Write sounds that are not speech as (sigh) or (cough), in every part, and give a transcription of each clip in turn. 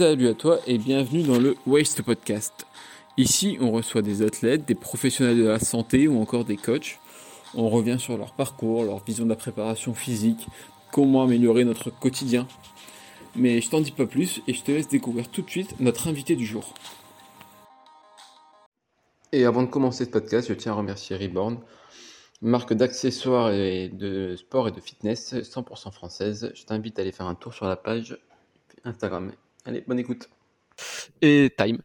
Salut à toi et bienvenue dans le Waste Podcast. Ici, on reçoit des athlètes, des professionnels de la santé ou encore des coachs. On revient sur leur parcours, leur vision de la préparation physique, comment améliorer notre quotidien. Mais je t'en dis pas plus et je te laisse découvrir tout de suite notre invité du jour. Et avant de commencer ce podcast, je tiens à remercier Reborn, marque d'accessoires et de sport et de fitness 100% française. Je t'invite à aller faire un tour sur la page Instagram. Allez, bonne écoute. Et time.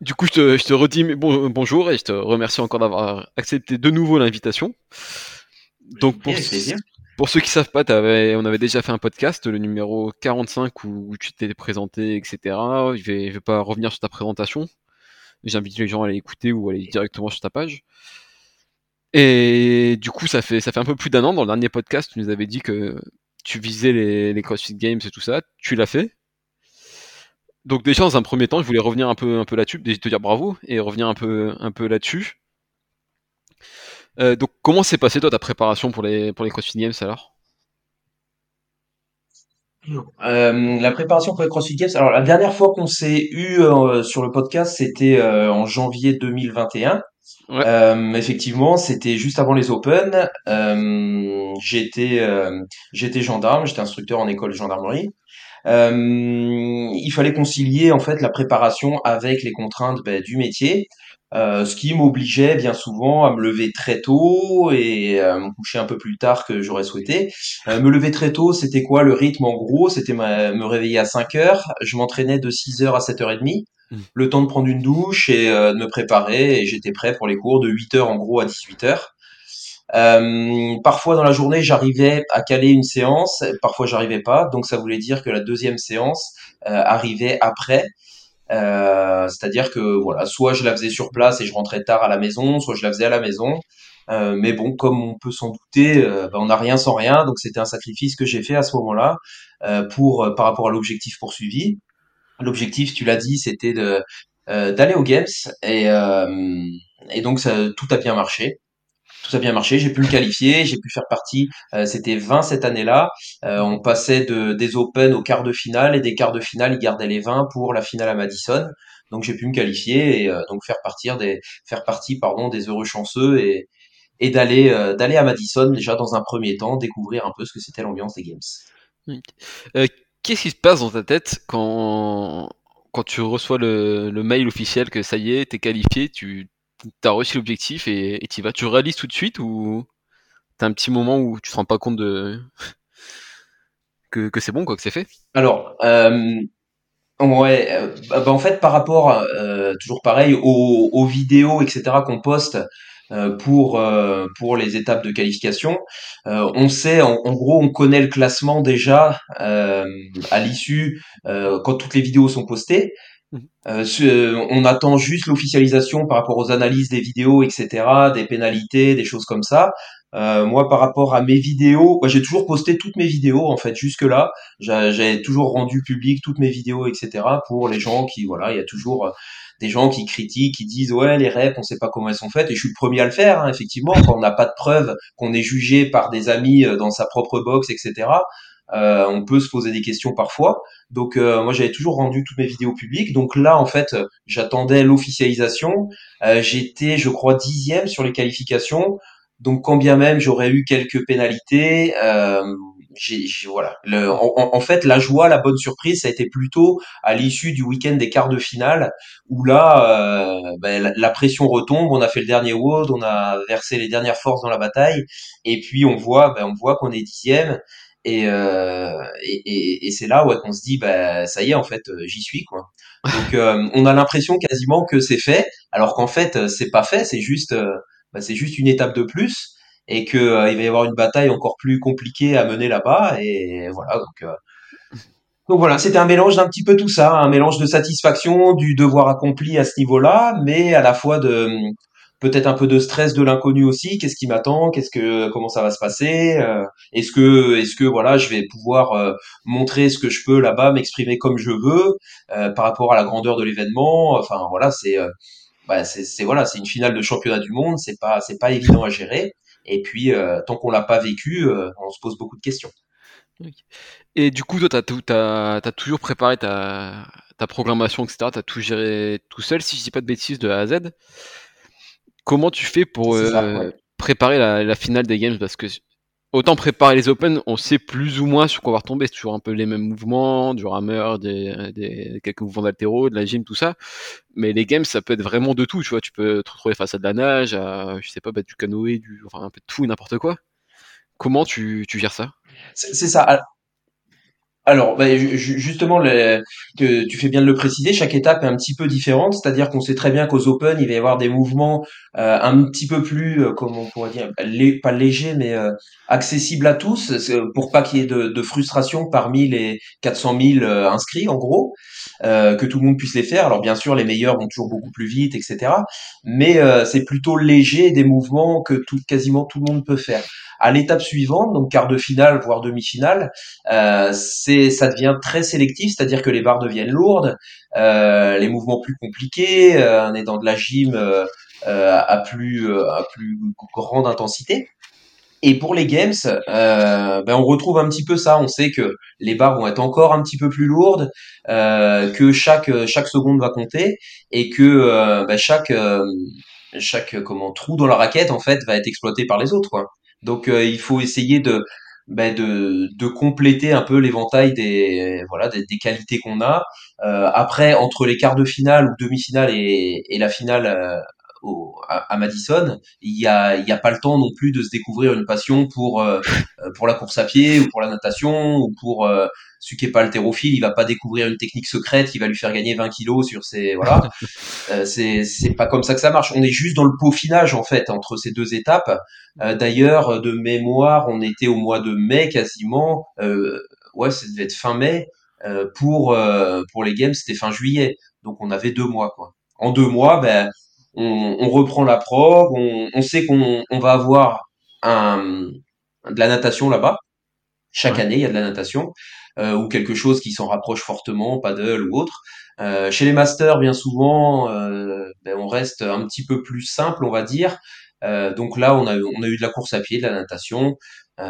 Du coup, je te, je te redis bon, bonjour et je te remercie encore d'avoir accepté de nouveau l'invitation. Donc, pour, pour ceux qui savent pas, on avait déjà fait un podcast, le numéro 45, où, tu t'es présenté, etc. Je vais, je vais pas revenir sur ta présentation. J'invite les gens à aller écouter ou à aller directement sur ta page. Et du coup, ça fait, ça fait un peu plus d'un an. Dans le dernier podcast, tu nous avais dit que tu visais les, les CrossFit Games et tout ça. Tu l'as fait? Donc déjà dans un premier temps, je voulais revenir un peu un peu là-dessus, te dire bravo et revenir un peu un peu là-dessus. Euh, donc comment s'est passé toi ta préparation pour les pour les CrossFit Games alors? Euh, la préparation pour les CrossFit Games. Alors la dernière fois qu'on s'est eu euh, sur le podcast, c'était en janvier 2021. effectivement, c'était juste avant les Open. j'étais j'étais gendarme, j'étais instructeur en école de gendarmerie. Euh, il fallait concilier en fait la préparation avec les contraintes ben, du métier. Euh, ce qui m'obligeait bien souvent à me lever très tôt et à me coucher un peu plus tard que j'aurais souhaité. Euh, me lever très tôt, c'était quoi le rythme en gros? C'était me réveiller à 5 heures, je m'entraînais de 6 heures à 7h30, mmh. le temps de prendre une douche et de me préparer et j'étais prêt pour les cours de 8 heures en gros à 18 heures. Euh, parfois dans la journée, j'arrivais à caler une séance, parfois j'arrivais pas, donc ça voulait dire que la deuxième séance euh, arrivait après. Euh, c'est-à-dire que voilà, soit je la faisais sur place et je rentrais tard à la maison, soit je la faisais à la maison. Euh, mais bon, comme on peut s'en douter, euh, ben, on n'a rien sans rien, donc c'était un sacrifice que j'ai fait à ce moment-là pour par rapport à l'objectif poursuivi. L'objectif, tu l'as dit, c'était de d'aller aux games et et donc ça, tout a bien marché tout a bien marché, j'ai pu me qualifier, j'ai pu faire partie, euh, c'était 20 cette année-là, euh, on passait de, des Open au quart de finale et des quarts de finale, ils gardaient les 20 pour la finale à Madison. Donc j'ai pu me qualifier et euh, donc faire partir des faire partie pardon des heureux chanceux et et d'aller d'aller à Madison déjà dans un premier temps découvrir un peu ce que c'était l'ambiance des games. Qu'est-ce qui se passe dans ta tête quand quand tu reçois le, le mail officiel que ça y est, t'es qualifié, tu t'as réussi l'objectif et tu vas. Tu réalises tout de suite ou t'as un petit moment où tu te rends pas compte de (laughs) que, c'est bon quoi, que c'est fait? Alors, euh, ouais, euh, bah, en fait par rapport euh, toujours pareil aux, vidéos etc qu'on poste euh, pour euh, les étapes de qualification. Euh, on sait, en, gros, on connaît le classement déjà à l'issue quand toutes les vidéos sont postées. Mmh. Euh, euh, on attend juste l'officialisation par rapport aux analyses des vidéos, etc., des pénalités, des choses comme ça. Euh, moi, par rapport à mes vidéos, j'ai toujours posté toutes mes vidéos en fait jusque là. J'ai toujours rendu public toutes mes vidéos, etc. Pour les gens qui, voilà, il y a toujours euh, des gens qui critiquent, qui disent ouais les reps, on sait pas comment elles sont faites. Et je suis le premier à le faire, hein, effectivement. Quand on n'a pas de preuves, qu'on est jugé par des amis dans sa propre box, etc. Euh, on peut se poser des questions parfois. Donc euh, moi j'avais toujours rendu toutes mes vidéos publiques. Donc là en fait j'attendais l'officialisation. Euh, j'étais je crois dixième sur les qualifications. Donc quand bien même j'aurais eu quelques pénalités, j'ai, voilà. En, fait, la joie, la bonne surprise, ça a été plutôt à l'issue du week-end des quarts de finale, où là, ben, la, pression retombe. On a fait le dernier WOD, on a versé les dernières forces dans la bataille, et puis on voit, ben, on voit qu'on est dixième. Euh, et, c'est là où on se dit, bah, ça y est, en fait, euh, j'y suis, quoi. Donc, euh, on a l'impression quasiment que c'est fait, alors qu'en fait, c'est pas fait, c'est juste, bah, c'est juste une étape de plus, et que il va y avoir une bataille encore plus compliquée à mener là-bas, et voilà. Donc, donc voilà, c'était un mélange d'un petit peu tout ça, un mélange de satisfaction du devoir accompli à ce niveau-là, mais à la fois de peut-être un peu de stress de l'inconnu aussi. Qu'est-ce qui m'attend? Qu'est-ce que comment ça va se passer? Euh, Est-ce que est-ce que voilà, je vais pouvoir euh, montrer ce que je peux là-bas, m'exprimer comme je veux euh, par rapport à la grandeur de l'événement? Enfin voilà, c'est bah, c'est voilà, c'est une finale de championnat du monde. C'est pas c'est pas évident à gérer. Et puis tant qu'on l'a pas vécu, on se pose beaucoup de questions. Et du coup, toi, tu as, as, toujours préparé ta, ta programmation, etc. Tu as tout géré tout seul, si je dis pas de bêtises, de A à Z. Comment tu fais pour euh, préparer la, la, finale des games? Parce que autant préparer les Open, on sait plus ou moins sur quoi on va retomber. C'est toujours un peu les mêmes mouvements, du rameur, des, des quelques mouvements d'altéro, de la gym, tout ça. Mais les games, ça peut être vraiment de tout. Tu vois, tu peux te retrouver face à de la nage, à, je sais pas, bah, du canoë, du, enfin un peu de tout et n'importe quoi. Comment tu, tu gères ça? C'est ça. Alors, bah, justement, tu fais bien de le préciser, chaque étape est un petit peu différente, c'est-à-dire qu'on sait très bien qu'aux Open, il va y avoir des mouvements euh, un petit peu plus, euh, comment on pourrait dire, pas légers, mais euh, accessibles à tous, pour pas qu'il y ait de, frustration parmi les 400 000 inscrits, en gros, que tout le monde puisse les faire. Alors, bien sûr, les meilleurs vont toujours beaucoup plus vite, etc. Mais c'est plutôt léger des mouvements que tout, quasiment tout le monde peut faire. À l'étape suivante, donc quart de finale, voire demi-finale, c'est ça devient très sélectif, c'est-à-dire que les barres deviennent lourdes, euh, les mouvements plus compliqués, euh, on est dans de la gym euh, à plus à plus grande intensité. Et pour les games, ben on retrouve un petit peu ça. On sait que les barres vont être encore un petit peu plus lourdes, que chaque chaque seconde va compter et que ben chaque chaque comment trou dans la raquette en fait va être exploité par les autres. Quoi. Donc il faut essayer de ben de, de compléter un peu l'éventail des voilà des, qualités qu'on a. Euh, après, entre les quarts de finale ou demi-finale et, et la finale euh, au, à, Madison, il y a il y a pas le temps non plus de se découvrir une passion pour euh, pour la course à pied ou pour la natation ou pour euh, celui qui est pas haltérophile, il va pas découvrir une technique secrète qui va lui faire gagner 20 kilos sur ses voilà. (laughs) euh, c'est c'est pas comme ça que ça marche. On est juste dans le peaufinage en fait entre ces deux étapes. Euh, d'ailleurs, de mémoire, on était au mois de mai quasiment. Euh, ouais, ça devait être fin mai. Euh, pour pour les games, c'était fin juillet. Donc on avait deux mois quoi. En deux mois, ben on, on reprend la prog. On, on sait qu'on on va avoir un de la natation là-bas. Chaque année, il y a de la natation. Euh, ou quelque chose qui s'en rapproche fortement, paddle ou autre. Euh, chez les masters, bien souvent, euh, ben, on reste un petit peu plus simple, on va dire. donc là, on a, on a eu de la course à pied, de la natation.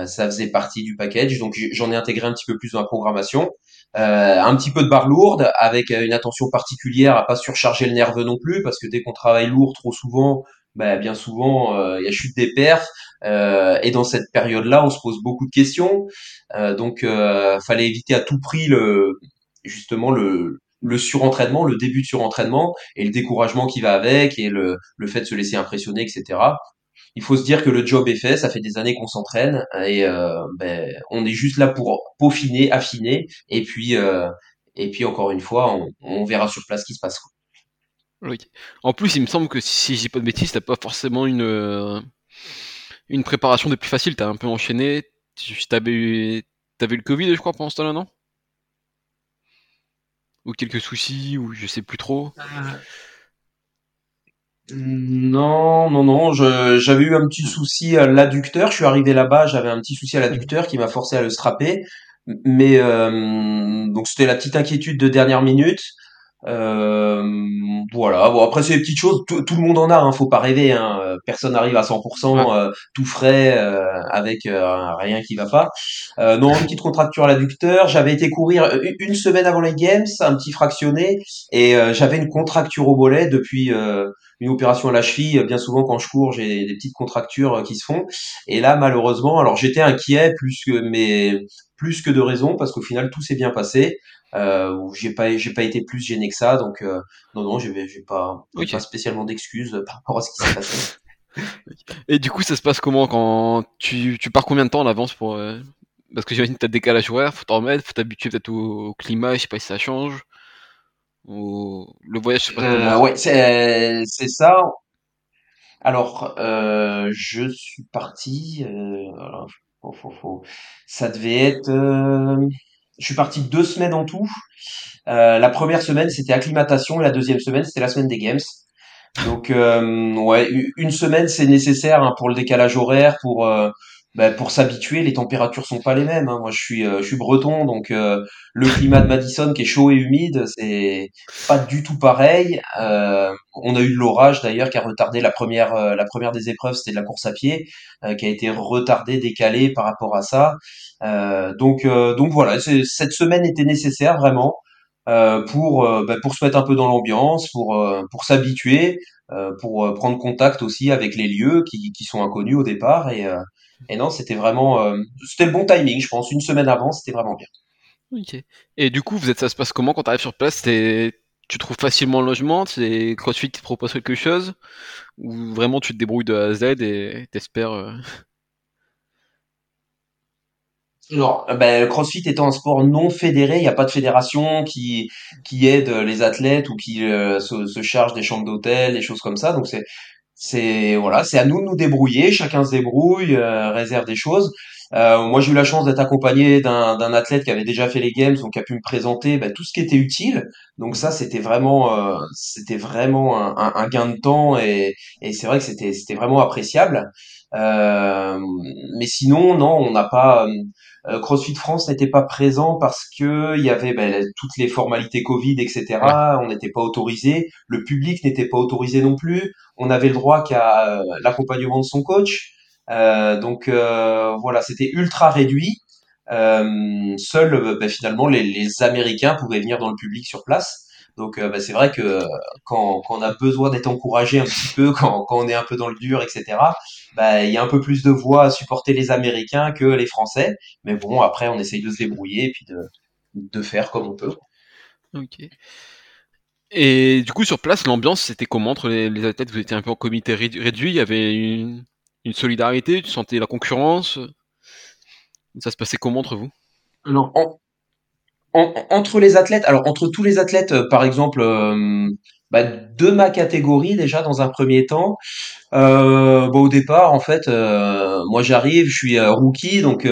ça faisait partie du package. Donc j'en ai intégré un petit peu plus dans la programmation. Un petit peu de barre lourde avec une attention particulière à pas surcharger le nerveux non plus parce que dès qu'on travaille lourd trop souvent, ben, bien souvent il y a chute des perfs euh, et dans cette période-là, on se pose beaucoup de questions. Euh, donc, euh, fallait éviter à tout prix le justement le le surentraînement, le début de surentraînement et le découragement qui va avec et le, le fait de se laisser impressionner, etc. Il faut se dire que le job est fait, ça fait des années qu'on s'entraîne et euh, ben, on est juste là pour peaufiner, affiner et puis euh, et puis encore une fois, on, on verra sur place ce qui se passe. Oui. En plus, il me semble que si j'ai pas de bêtises, t'as pas forcément une une préparation de plus facile. T'as un peu enchaîné. T'avais eu, avais le Covid, je crois, pendant ce temps-là, non? Ou quelques soucis, ou je sais plus trop. Euh, non, non, non. J'avais eu un petit souci à l'adducteur. Je suis arrivé là-bas, j'avais un petit souci à l'adducteur qui m'a forcé à le strapper. Mais euh, donc c'était la petite inquiétude de dernière minute. Euh, voilà. Bon après c'est des petites choses. Tout, le monde en a. Hein, faut pas rêver. Hein. Personne n'arrive à 100% euh, tout frais euh, avec euh, rien qui va pas. non, une petite contracture à l'adducteur. J'avais été courir une semaine avant les games, un petit fractionné, et j'avais une contracture au mollet depuis une opération à la cheville. Bien souvent quand je cours, j'ai des petites contractures qui se font. Et là malheureusement, alors j'étais inquiet plus que mais plus que de raison parce qu'au final tout s'est bien passé euh, j'ai pas j'ai pas été plus gêné que ça donc euh, non non j'ai j'ai pas pas spécialement d'excuses (laughs) par rapport à ce qui s'est passé et du coup ça se passe comment quand tu, tu pars combien de temps en avance pour euh... parce que j'imagine que t'as décalage horaire faut t'en remettre faut t'habituer peut-être au, climat je sais pas si ça change ou le voyage pas euh, ouais c'est ça alors euh, je suis parti euh, alors, faut, faut, faut, ça devait être je suis parti deux semaines en tout. Euh, la première semaine, c'était acclimatation. La deuxième semaine, c'était la semaine des games. Donc, euh, ouais, une semaine, c'est nécessaire hein, pour le décalage horaire, pour euh, bah, pour s'habituer, les températures sont pas les mêmes. Hein. Moi, je suis, euh, je suis breton, donc euh, le climat de Madison qui est chaud et humide, c'est pas du tout pareil. Euh, on a eu de l'orage d'ailleurs qui a retardé la première, la première des épreuves, c'était de la course à pied, qui a été retardée, décalée par rapport à ça. donc, donc voilà, cette semaine était nécessaire vraiment. pour bah, pour se mettre un peu dans l'ambiance, pour pour s'habituer, pour prendre contact aussi avec les lieux qui, qui sont inconnus au départ et et non, c'était vraiment, euh, c'était le bon timing, je pense. Une semaine avant, c'était vraiment bien. Ok. Et du coup, vous êtes, ça se passe comment quand tu arrives sur place? Tu trouves facilement le logement? C'est CrossFit qui te propose quelque chose? Ou vraiment tu te débrouilles de A à Z et t'espères euh Alors, euh, ben, CrossFit étant un sport non fédéré, il n'y a pas de fédération qui qui aide les athlètes ou qui se, se, charge des chambres d'hôtel, des choses comme ça. Donc c'est c'est voilà, c'est à nous de nous débrouiller. Chacun se débrouille, euh, réserve des choses. Euh, moi, j'ai eu la chance d'être accompagné d'un athlète qui avait déjà fait les games, donc qui a pu me présenter bah, tout ce qui était utile. Donc ça, c'était vraiment, euh, c'était vraiment un, un, gain de temps et, et c'est vrai que c'était c'était vraiment appréciable. Euh, mais sinon, non, on n'a pas. Euh, CrossFit France n'était pas présent parce que il y avait ben, toutes les formalités Covid, etc. On n'était pas autorisé. Le public n'était pas autorisé non plus. On avait le droit qu'à euh, l'accompagnement de son coach. Euh, donc voilà, c'était ultra réduit. seuls ben, finalement les, les Américains pouvaient venir dans le public sur place. Donc bah, c'est vrai que quand, quand, on a besoin d'être encouragé un petit peu, (laughs) quand, quand, on est un peu dans le dur, etc., bah, il y a un peu plus de voix à supporter les Américains que les Français. Mais bon, après, on essaye de se débrouiller et puis de, de faire comme on peut. Ok. Et du coup, sur place, l'ambiance, c'était comment entre les, athlètes? Vous étiez un peu en comité réduit, il y avait une, une solidarité, tu sentais la concurrence? Ça se passait comment entre vous? Alors, entre les athlètes, alors entre tous les athlètes, euh, par exemple, euh, bah, de ma catégorie déjà dans un premier temps. Euh, bon, au départ, en fait, euh, moi j'arrive, je suis rookie, donc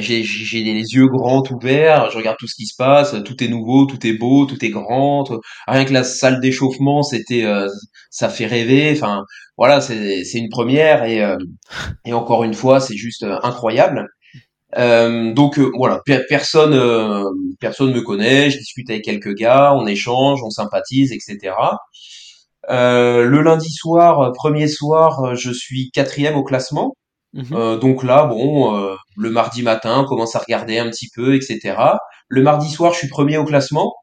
j'ai j'ai les yeux grands ouverts, je regarde tout ce qui se passe, tout est nouveau, tout est beau, tout est grand. Rien que la salle d'échauffement, c'était ça fait rêver. Enfin, voilà, c'est c'est une première et et encore une fois, c'est juste incroyable. Euh, donc euh, voilà, personne euh, personne me connaît, je discute avec quelques gars, on échange, on sympathise, etc. le lundi soir, premier soir, je suis quatrième au classement. Mhm. donc là, bon, le mardi matin, on commence à regarder un petit peu, etc. Le mardi soir, je suis premier au classement.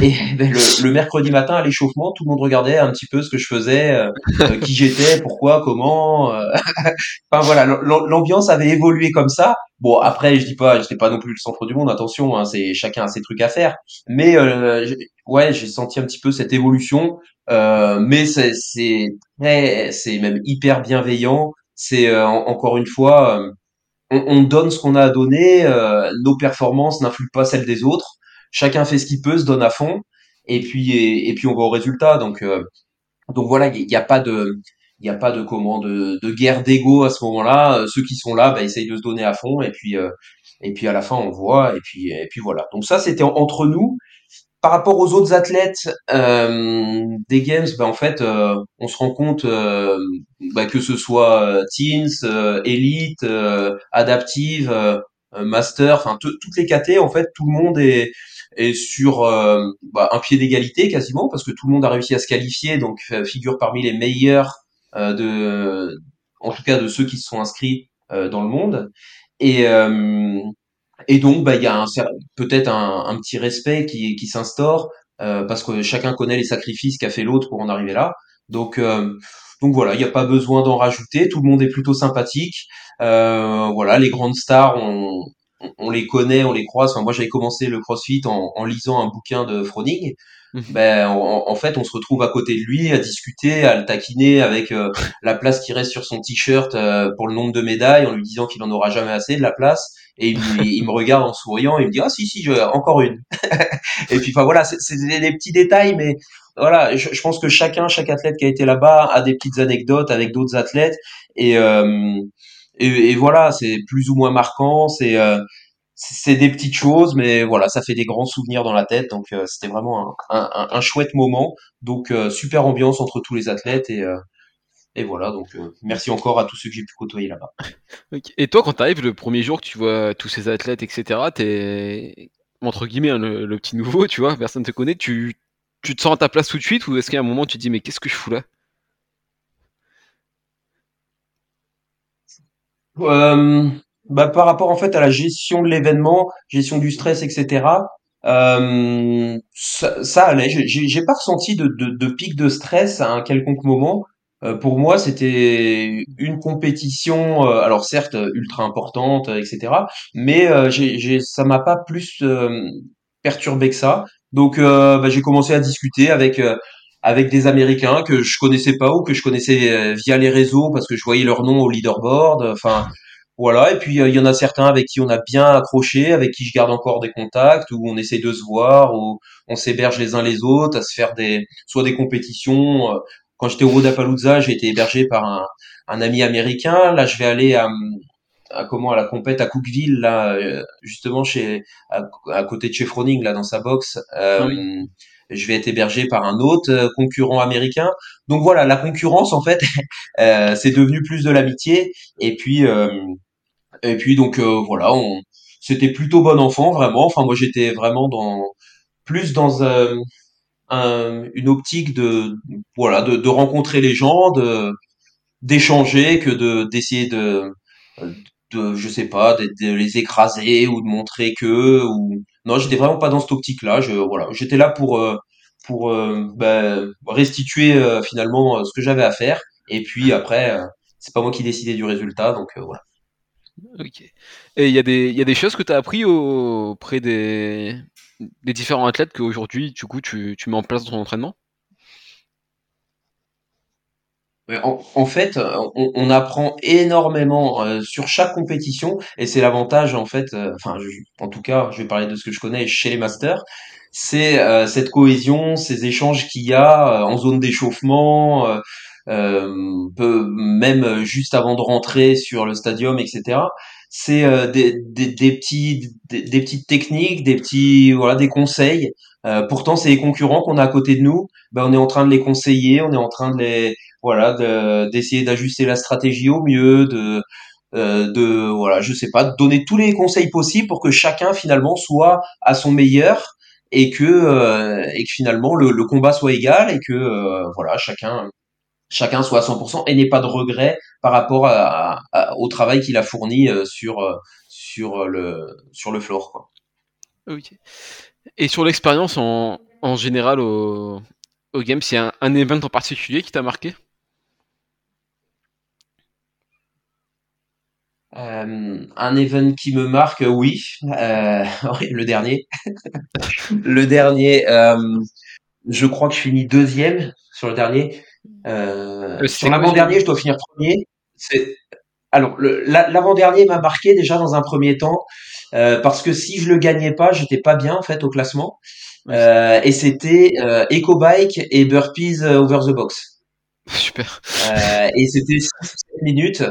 Et (laughs) ben, le, le, mercredi matin à l'échauffement, tout le monde regardait un petit peu ce que je faisais, euh, euh, qui j'étais, pourquoi, comment. Euh. (laughs) enfin voilà, l'ambiance avait évolué comme ça. Bon après, je dis pas, j'étais pas non plus le centre du monde. Attention, hein, c'est chacun a ses trucs à faire. Mais ouais, j'ai senti un petit peu cette évolution. mais c'est c'est même hyper bienveillant. C'est encore une fois, on, on, donne ce qu'on a à donner. nos performances n'influent pas celles des autres chacun fait ce qu'il peut, se donne à fond, et puis et, puis on va au résultat. Donc euh, donc voilà, il n'y a, pas de il a pas de comment de, de guerre d'ego à ce moment-là. Euh, ceux qui sont là, bah, essayent de se donner à fond, et puis euh, et puis à la fin on voit, et puis et puis voilà. Donc ça c'était entre nous. Par rapport aux autres athlètes euh, des games, bah, en fait, on se rend compte bah, que ce soit teens, élite, adaptive, master, enfin toutes les KT, en fait, tout le monde est et sur euh, bah, un pied d'égalité quasiment parce que tout le monde a réussi à se qualifier donc euh, figure parmi les meilleurs euh, de en tout cas de ceux qui se sont inscrits dans le monde et et donc bah il y a peut-être un, petit respect qui qui s'instaure parce que chacun connaît les sacrifices qu'a fait l'autre pour en arriver là donc donc voilà, il n'y a pas besoin d'en rajouter. Tout le monde est plutôt sympathique. Euh, voilà, les grandes stars, ont on les connaît, on les croise. moi, j'avais commencé le CrossFit en, lisant un bouquin de Froning. Mhm. Ben, en, fait, on se retrouve à côté de lui, à discuter, à le taquiner avec euh, (laughs) la place qui reste sur son t-shirt euh, pour le nombre de médailles, en lui disant qu'il en aura jamais assez de la place. Et il, me regarde en souriant, et il me dit ah si si, je, encore une. (laughs) et puis enfin voilà, c'est des, petits détails, mais voilà, je, pense que chacun, chaque athlète qui a été là-bas a des petites anecdotes avec d'autres athlètes, et euh, et, voilà, c'est plus ou moins marquant, c'est euh, c'est des petites choses, mais voilà, ça fait des grands souvenirs dans la tête. Donc euh, c'était vraiment un, un, un, chouette moment. Donc euh, super ambiance entre tous les athlètes et et voilà, donc merci encore à tous ceux que j'ai pu côtoyer là-bas. (laughs) Et toi, quand tu arrives le premier jour que tu vois tous ces athlètes, etc., t'es entre guillemets hein, le, petit nouveau, tu vois, personne te connaît, tu, tu te sens à ta place tout de suite ou est-ce a un moment tu te dis mais qu'est-ce que je fous là? Euh, bah, par rapport en fait à la gestion de l'événement, gestion du stress, etc. Euh, ça, ça allait. J'ai pas ressenti de, de, de, pic de stress à un quelconque moment. Euh, pour moi, c'était une compétition, euh, alors certes ultra importante, etc. Mais j'ai, ça m'a pas plus perturbé que ça. Donc, bah, j'ai commencé à discuter avec avec des Américains que je connaissais pas ou que je connaissais via les réseaux parce que je voyais leur nom au leaderboard. Enfin, voilà, et puis il y en a certains avec qui on a bien accroché, avec qui je garde encore des contacts, où on essaie de se voir, où on s'héberge les uns les autres, à se faire des soit des compétitions. Quand j'étais au Rodapalooza, j'ai été hébergé par un, un, ami américain. Là, je vais aller à, à comment à la compète à Cookville, là, justement chez à, côté de chez Froning, là dans sa box. Euh, je vais être hébergé par un autre concurrent américain. Donc voilà, la concurrence en fait, (laughs) euh, c'est devenu plus de l'amitié. Et puis euh, et puis donc euh, voilà, on, c'était plutôt bon enfant vraiment. Enfin moi j'étais vraiment dans plus dans euh, un, une optique de voilà de, de, rencontrer les gens, de d'échanger que de d'essayer de de je sais pas de, de, les écraser ou de montrer que ou non j'étais vraiment pas dans cette optique là je voilà. J'étais là pour euh, pour bah, restituer finalement ce que j'avais à faire. Et puis après c'est pas moi qui décidais du résultat donc voilà. Ok. Et il y, a des, y des choses que tu as appris auprès des, des différents athlètes qu'aujourd'hui, du coup, tu, tu mets en place dans ton entraînement? En, fait, on, apprend énormément euh, sur chaque compétition et c'est l'avantage en fait. Euh, enfin, en tout cas, je vais parler de ce que je connais chez les masters. C'est euh, cette cohésion, ces échanges qu'il y a en zone d'échauffement, euh, même juste avant de rentrer sur le stadium, etc. C'est euh, des, des, des, petits, des, petites techniques, des petits, voilà, des conseils. Euh, pourtant, c'est les concurrents qu'on a à côté de nous. Ben, on est en train de les conseiller, on est en train de les, voilà, d'essayer d'ajuster la stratégie au mieux, de, de, voilà, je sais pas, de donner tous les conseils possibles pour que chacun finalement soit à son meilleur et que, et que finalement le, combat soit égal et que, voilà, chacun chacun soit à 100% et n'ait pas de regret par rapport au travail qu'il a fourni euh, sur, euh, sur, le, sur le floor. Quoi. Et sur l'expérience en, en, général au, au game, c'est un, un event en particulier qui t'a marqué? Euh, un event qui me marque, oui, euh, (laughs) le dernier. (laughs) le dernier, euh, je crois que je finis deuxième sur le dernier. Euh, euh sur l'avant-dernier, je dois finir premier. Alors l'avant-dernier m'a marqué déjà dans un premier temps euh, parce que si je le gagnais pas, j'étais pas bien en fait au classement. Euh, et c'était euh, Eco Bike et Burpees Over the Box. Super. et c'était 7 minutes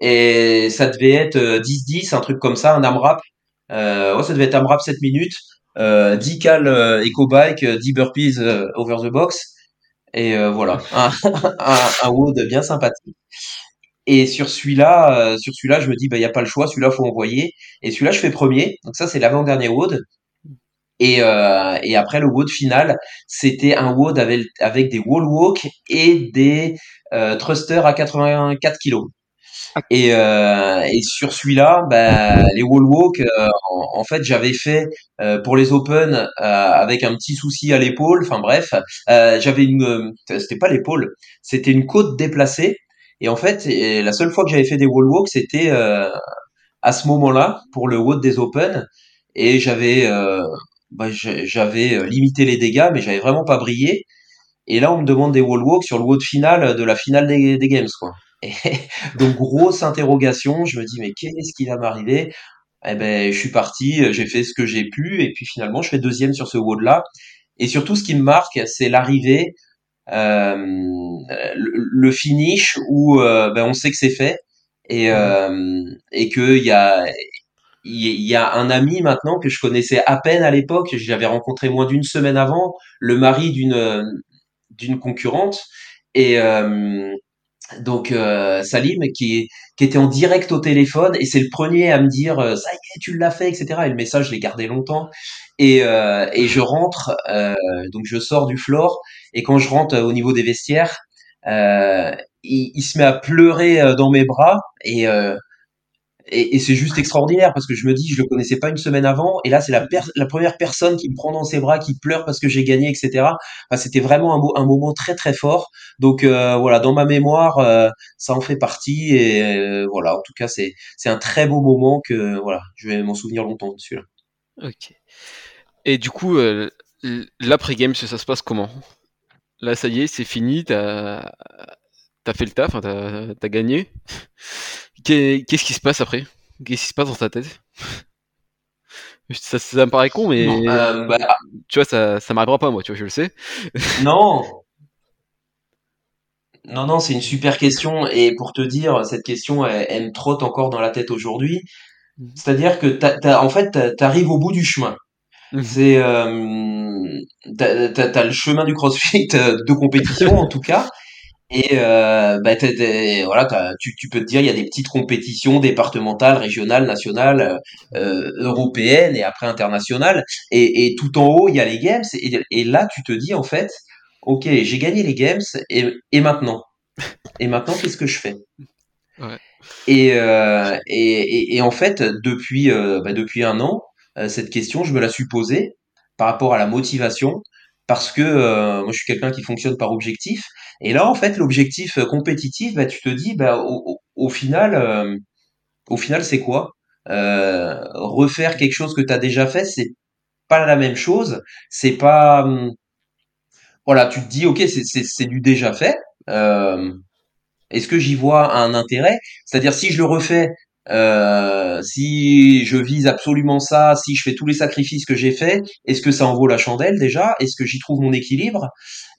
et ça devait être 10-10, un truc comme ça, un AMRAP. Euh, ouais, ça devait être AMRAP 7 minutes. 10 cal Eco Bike, 10 Burpees Over the Box. Et euh, voilà, (laughs) un, un, un WOD bien sympathique. Et sur celui-là, euh, sur celui-là, je me dis, bah, il n'y a pas le choix, celui-là, faut envoyer. Et celui-là, je fais premier. Donc ça, c'est l'avant-dernier WOD. Et, euh, et après, le WOD final, c'était un WOD avec, avec des wall walk et des euh, thrusters à 84 kg. Et, euh, et sur celui-là, bah, les wall walk, euh, en, fait, j'avais fait euh, pour les Open euh, avec un petit souci à l'épaule. Enfin bref, j'avais une, c'était pas l'épaule, c'était une côte déplacée. Et en fait, la seule fois que j'avais fait des wall walk, c'était à ce moment-là pour le WOD des Open. Et j'avais, bah, j'avais limité les dégâts, mais j'avais vraiment pas brillé. Et là, on me demande des wall walk sur le WOD final de la finale des, des Games, quoi. Et (laughs) donc grosse interrogation, je me dis mais qu'est-ce qui va m'arriver? Eh ben je suis parti, j'ai fait ce que j'ai pu et puis finalement je fais deuxième sur ce WOD là. Et surtout ce qui me marque c'est l'arrivée, euh, le, finish où euh, ben, on sait que c'est fait. Et euh, et que il y a il y a un ami maintenant que je connaissais à peine à l'époque, j'avais rencontré moins d'une semaine avant, le mari d'une d'une concurrente. Et euh, donc euh, Salim qui était en direct au téléphone et c'est le premier à me dire euh, ça y est tu l'as fait etc et le message je l'ai gardé longtemps. Et euh, je rentre donc je sors du floor et quand je rentre au niveau des vestiaires il, il, se met à pleurer dans mes bras. Et et, c'est juste extraordinaire parce que je me dis, je le connaissais pas une semaine avant, et là c'est la, première personne qui me prend dans ses bras, qui pleure parce que j'ai gagné, etc. C'était vraiment un, moment très très fort. Donc euh, voilà, dans ma mémoire, euh, ça en fait partie, et euh, voilà, en tout cas c'est un très beau moment que voilà, je vais m'en souvenir longtemps de celui-là. Ok. Et du coup, l'après game, ça se passe comment? Là, ça y est, c'est fini, t'as as fait le taf, t'as as gagné? Qu'est-ce qui se passe après? Qu'est-ce qui se passe dans ta tête? (laughs) Ça, ça, me paraît con, mais euh, bah, tu vois, ça, ça m'arrivera pas moi, tu vois, je le sais. (laughs) non, non, non, c'est une super question. Et pour te dire, cette question, elle, me trotte encore dans la tête aujourd'hui. Mhm. C'est-à-dire que, t'as, en fait, t'arrives au bout du chemin. Mhm. C'est, euh, t'as, le chemin du CrossFit euh, de compétition en tout cas, et euh, bah, voilà, tu, tu, peux te dire, il y a des petites compétitions départementales, régionales, nationales, euh, européennes et après internationales. Et, et, tout en haut, il y a les games. Et, et là, tu te dis, en fait, ok, j'ai gagné les games. Et, et maintenant? Et maintenant, qu'est-ce que je fais? Ouais. et, euh, et, en fait, depuis, euh, bah, depuis un an, euh, cette question, je me la suis posée par rapport à la motivation parce que euh, moi je suis quelqu'un qui fonctionne par objectif et là en fait l'objectif euh, compétitif bah tu te dis bah au, final euh, au final c'est quoi? Refaire quelque chose que tu as déjà fait c'est pas la même chose. C'est pas hum, voilà tu te dis ok c'est du déjà fait. Est-ce que j'y vois un intérêt? C'est-à-dire si je le refais euh, si je vise absolument ça, si je fais tous les sacrifices que j'ai faits, est-ce que ça en vaut la chandelle déjà? Est-ce que j'y trouve mon équilibre?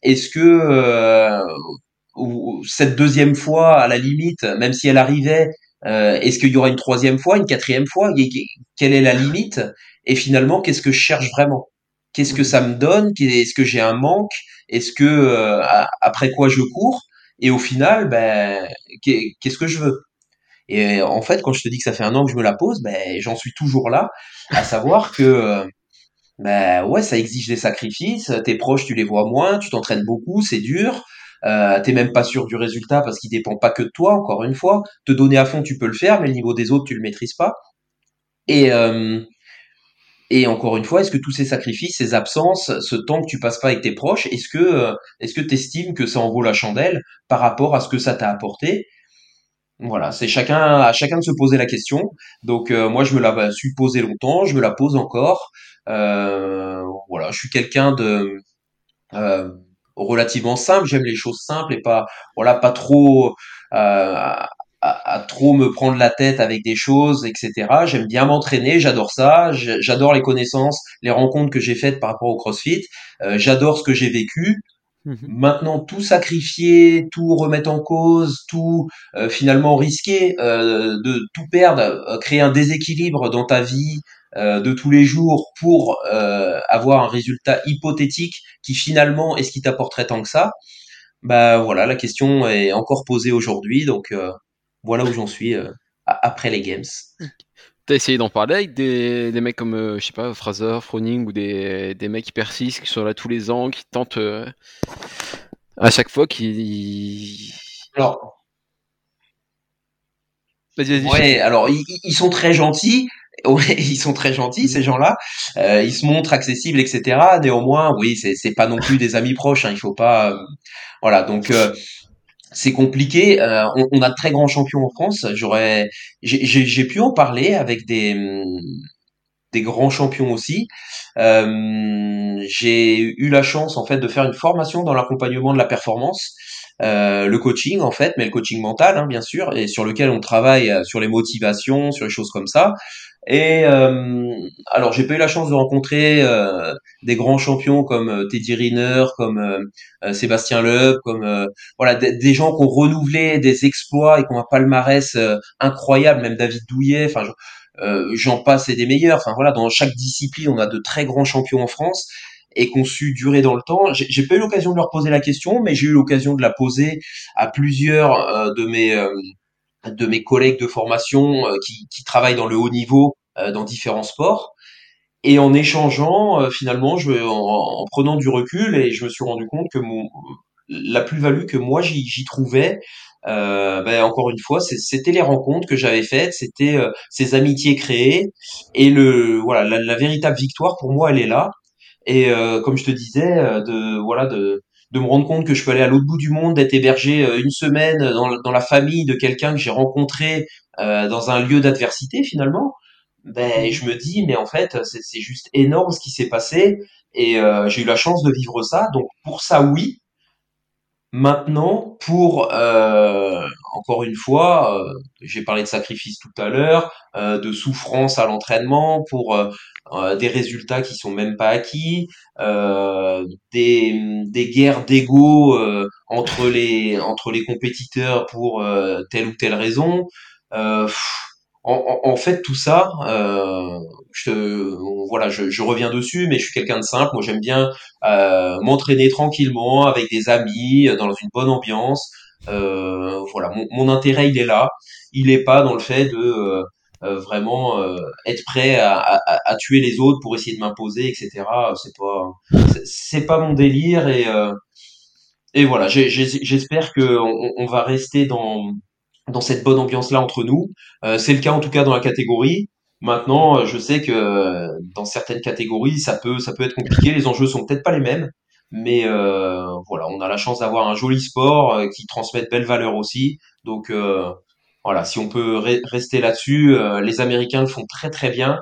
Est-ce que euh, cette deuxième fois, à la limite, même si elle arrivait, euh, est-ce qu'il y aura une troisième fois, une quatrième fois? Quelle est la limite? Et finalement, qu'est-ce que je cherche vraiment? Qu'est-ce que ça me donne? Est-ce que j'ai un manque? Est-ce que après quoi je cours? Et au final, ben, qu'est-ce que je veux? Et en fait, quand je te dis que ça fait un an que je me la pose, ben j'en suis toujours là, à savoir que ben ouais, ça exige des sacrifices. Tes proches, tu les vois moins, tu t'entraînes beaucoup, c'est dur. Euh, t'es même pas sûr du résultat parce qu'il dépend pas que de toi. Encore une fois, te donner à fond, tu peux le faire, mais le niveau des autres, tu le maîtrises pas. Et euh, et encore une fois, est-ce que tous ces sacrifices, ces absences, ce temps que tu passes pas avec tes proches, est-ce que euh, est-ce que t'estimes que ça en vaut la chandelle par rapport à ce que ça t'a apporté? Voilà, c'est chacun à chacun de se poser la question. Donc euh, moi je me la suis posée longtemps, je me la pose encore. Euh, voilà, je suis quelqu'un de euh, relativement simple. J'aime les choses simples et pas voilà pas trop à, à, trop me prendre la tête avec des choses, etc. J'aime bien m'entraîner, j'adore ça. J'adore les connaissances, les rencontres que j'ai faites par rapport au CrossFit. j'adore ce que j'ai vécu. Mhm. Maintenant, tout sacrifier, tout remettre en cause, tout euh, finalement risquer euh, de tout perdre, euh, créer un déséquilibre dans ta vie de tous les jours pour avoir un résultat hypothétique qui finalement est ce qui t'apporterait tant que ça. Bah voilà, la question est encore posée aujourd'hui, donc voilà où j'en suis après les games. T'as essayé d'en parler avec des, des mecs comme, euh, je sais pas, Fraser, Froning ou des, des mecs qui persistent, qui sont là tous les ans, qui tentent euh, à chaque fois, qui. Alors. Vas-y, vas-y. Ouais, alors ils, ils, sont très gentils. (laughs) Ouais, ils sont très gentils ces gens-là. Euh, ils se montrent accessibles, etc. Néanmoins, oui, c'est c'est pas non plus des amis proches. Hein, il faut pas. Euh, voilà, donc c'est compliqué. Euh, on, a de très grands champions en France. J'aurais, j'ai pu en parler avec des des grands champions aussi. Euh, j'ai eu la chance en fait de faire une formation dans l'accompagnement de la performance, euh, le coaching en fait, mais le coaching mental hein, bien sûr, et sur lequel on travaille sur les motivations, sur les choses comme ça. Et euh, alors j'ai pas eu la chance de rencontrer euh, des grands champions comme euh, Teddy Riner, comme euh, Sébastien Loeb, comme voilà des, gens qui ont renouvelé des exploits et qui ont un palmarès incroyable, même David Douillet. Enfin, j'en passe et des meilleurs. Enfin voilà, dans chaque discipline, on a de très grands champions en France. est conçue durer dans le temps. J'ai pas eu l'occasion de leur poser la question, mais j'ai eu l'occasion de la poser à plusieurs de mes de mes collègues de formation qui, qui travaillent dans le haut niveau dans différents sports. Et en échangeant, finalement, je, en, prenant du recul, et je me suis rendu compte que mon, la plus-value que moi j'y trouvais, euh, ben, encore une fois, c'était les rencontres que j'avais faites, c'était euh, ces amitiés créées, et le voilà, la, véritable victoire pour moi, elle est là. Et euh, comme je te disais, de voilà, de de me rendre compte que je peux aller à l'autre bout du monde, d'être hébergé une semaine dans, dans la famille de quelqu'un que j'ai rencontré dans un lieu d'adversité finalement, ben je me dis mais en fait c'est juste énorme ce qui s'est passé et j'ai eu la chance de vivre ça. Donc pour ça oui, Maintenant, pour euh, encore une fois, euh, j'ai parlé de sacrifice tout à l'heure, euh, de souffrance à l'entraînement, pour des résultats qui sont même pas acquis, des, des guerres d'ego entre les entre les compétiteurs pour telle ou telle raison. En, en, fait, tout ça, euh, je, voilà, je, je, reviens dessus, mais je suis quelqu'un de simple. Moi, j'aime bien euh, m'entraîner tranquillement avec des amis, dans une bonne ambiance. Euh, voilà, mon, mon, intérêt, il est là. Il est pas dans le fait de euh, euh, vraiment euh, être prêt à, à, à, tuer les autres pour essayer de m'imposer, etc. C'est pas, c'est pas mon délire et et voilà. J'espère que on, va rester dans dans cette bonne ambiance-là entre nous. Euh, c'est le cas en tout cas dans la catégorie. Maintenant, euh, je sais que euh, dans certaines catégories, ça peut, ça peut être compliqué. Les enjeux sont peut-être pas les mêmes, mais euh, voilà, on a la chance d'avoir un joli sport qui transmet de belles valeurs aussi. Donc voilà, si on peut rester là-dessus, les Américains le font très très bien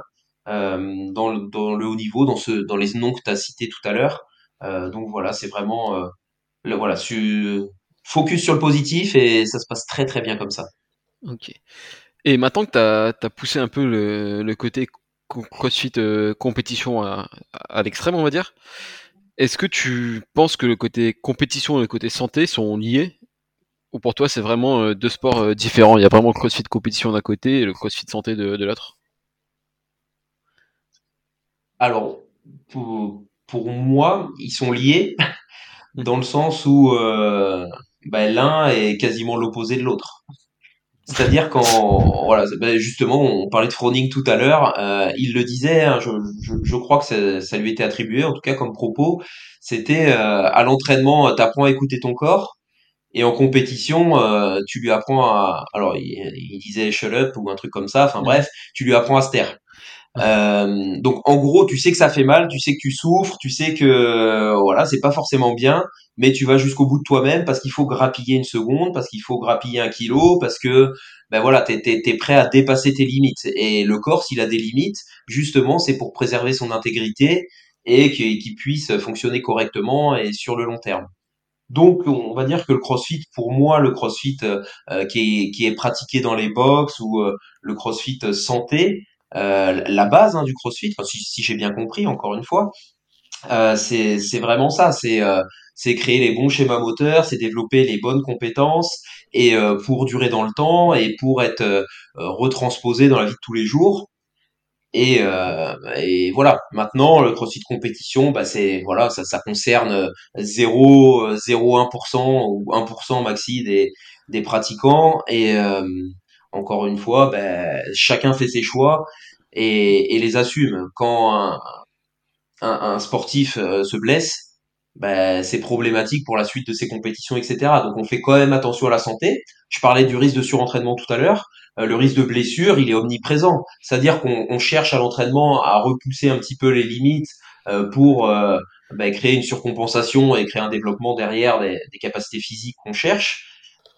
dans, le, dans le haut niveau, dans ce, dans les noms que tu as cités tout à l'heure. donc voilà, c'est vraiment voilà, focus sur le positif et ça se passe très très bien comme ça. Ok. Et maintenant que tu as, poussé un peu le, côté CrossFit euh, compétition à, l'extrême, on va dire, est-ce que tu penses que le côté compétition et le côté santé sont liés Ou pour toi, c'est vraiment euh, deux sports euh, différents? Il y a vraiment le CrossFit compétition d'un côté et le CrossFit santé de, l'autre. Alors, pour, pour, moi, ils sont liés dans le sens où bah, l'un est quasiment l'opposé de l'autre. C'est-à-dire quand, voilà, bah, justement, on parlait de Froning tout à l'heure, euh, il le disait, hein, je, je, je, crois que ça, ça, lui était attribué, en tout cas comme propos, c'était euh, à l'entraînement, tu apprends à écouter ton corps, et en compétition, euh, tu lui apprends à, alors il, il, disait shut up ou un truc comme ça, enfin bref, tu lui apprends à se taire. Euh, donc en gros, tu sais que ça fait mal, tu sais que tu souffres, tu sais que voilà, c'est pas forcément bien, mais tu vas jusqu'au bout de toi-même parce qu'il faut grappiller une seconde, parce qu'il faut grappiller un kilo, parce que ben voilà, t'es es, prêt à dépasser tes limites. Et le corps, s'il a des limites, justement, c'est pour préserver son intégrité et qu'il puisse fonctionner correctement et sur le long terme. Donc, on va dire que le CrossFit, pour moi, le CrossFit euh, qui, est, qui est pratiqué dans les box ou euh, le CrossFit santé, euh, la base hein, du CrossFit, si, j'ai bien compris, encore une fois, euh, c'est vraiment ça. C'est euh, créer les bons schémas moteurs, c'est développer les bonnes compétences et euh, pour durer dans le temps et pour être euh, retransposé dans la vie de tous les jours. Et, et voilà. Maintenant, le CrossFit compétition, bah c'est voilà, ça, ça concerne 0 0,1% ou 1% maxi des des pratiquants et encore une fois, ben, chacun fait ses choix et, les assume. Quand un, sportif euh, se blesse, ben, c'est problématique pour la suite de ses compétitions, etc. Donc on fait quand même attention à la santé. Je parlais du risque de surentraînement tout à l'heure. Euh, le risque de blessure, il est omniprésent. C'est-à-dire qu'on cherche à l'entraînement à repousser un petit peu les limites euh, pour ben, créer une surcompensation et créer un développement derrière des, des capacités physiques qu'on cherche.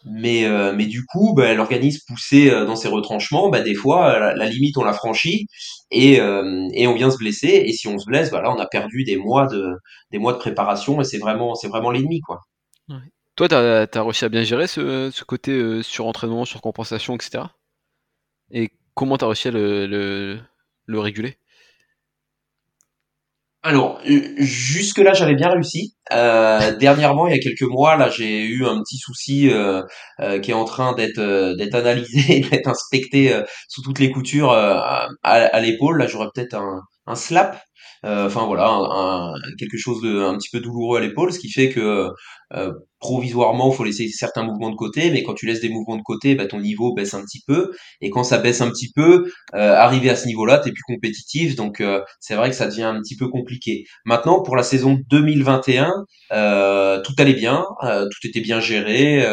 Mais, euh, mais du coup, bah, l'organisme poussé euh, dans ses retranchements, bah, des fois, euh, la, limite, on l'a franchit et, et on vient se blesser. Et si on se blesse, bah, là, on a perdu des mois de, des mois de préparation et c'est vraiment, c'est vraiment l'ennemi. quoi. Toi, tu as, réussi à bien gérer ce, ce côté surentraînement, surcompensation, etc. Et comment tu réussi à le, le, le réguler? Alors, euh, jusque-là, j'avais bien réussi. Euh, dernièrement, il y a quelques mois, là, j'ai eu un petit souci euh, qui est en train d'être analysé, (laughs) d'être inspecté sous toutes les coutures à, l'épaule. Là, j'aurais peut-être un slap. Enfin voilà, quelque chose de un petit peu douloureux à l'épaule, ce qui fait que provisoirement, il faut laisser certains mouvements de côté, mais quand tu laisses des mouvements de côté, bah, ton niveau baisse un petit peu, et quand ça baisse un petit peu, arriver à ce niveau-là, t'es plus compétitif, donc c'est vrai que ça devient un petit peu compliqué. Maintenant, pour la saison 2021, tout allait bien, tout était bien géré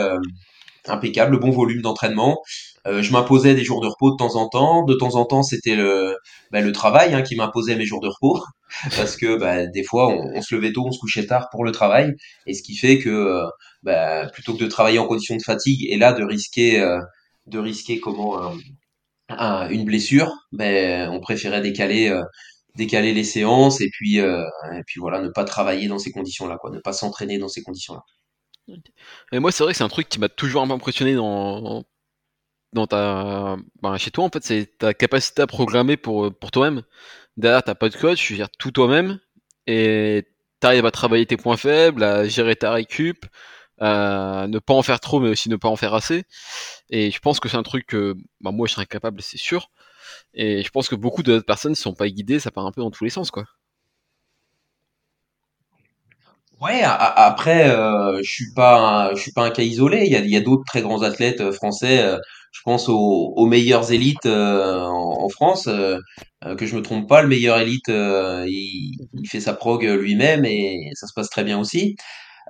impeccable, bon volume d'entraînement. Euh, je m'imposais des jours de repos de temps en temps. De temps en temps, c'était le, bah, le travail hein, qui m'imposait mes jours de repos. (laughs) Parce que bah, des fois, on, se levait tôt, on se couchait tard pour le travail. Et ce qui fait que euh, bah, plutôt que de travailler en condition de fatigue et là de risquer, euh, de risquer comment une blessure, ben, on préférait décaler décaler les séances et puis et puis voilà ne pas travailler dans ces conditions là quoi ne pas s'entraîner dans ces conditions là et moi, c'est vrai que c'est un truc qui m'a toujours un peu impressionné dans, dans ta, ben, chez toi, en fait, c'est ta capacité à programmer pour, pour toi-même. Derrière, t'as pas de coach, tu gères tout toi-même, et t'arrives à travailler tes points faibles, à gérer ta récup, à ne pas en faire trop, mais aussi ne pas en faire assez. Et je pense que c'est un truc que, ben, moi, je serais incapable, c'est sûr. Et je pense que beaucoup d'autres personnes, ne sont pas guidées, ça part un peu dans tous les sens, quoi. Ouais, après, euh, je suis pas, je suis pas un cas isolé. Il y a, il y a d'autres très grands athlètes euh, français. Euh, je pense aux, aux meilleures élites en, France. que je me trompe pas, le meilleur élite, il, il fait sa prog lui-même et ça se passe très bien aussi.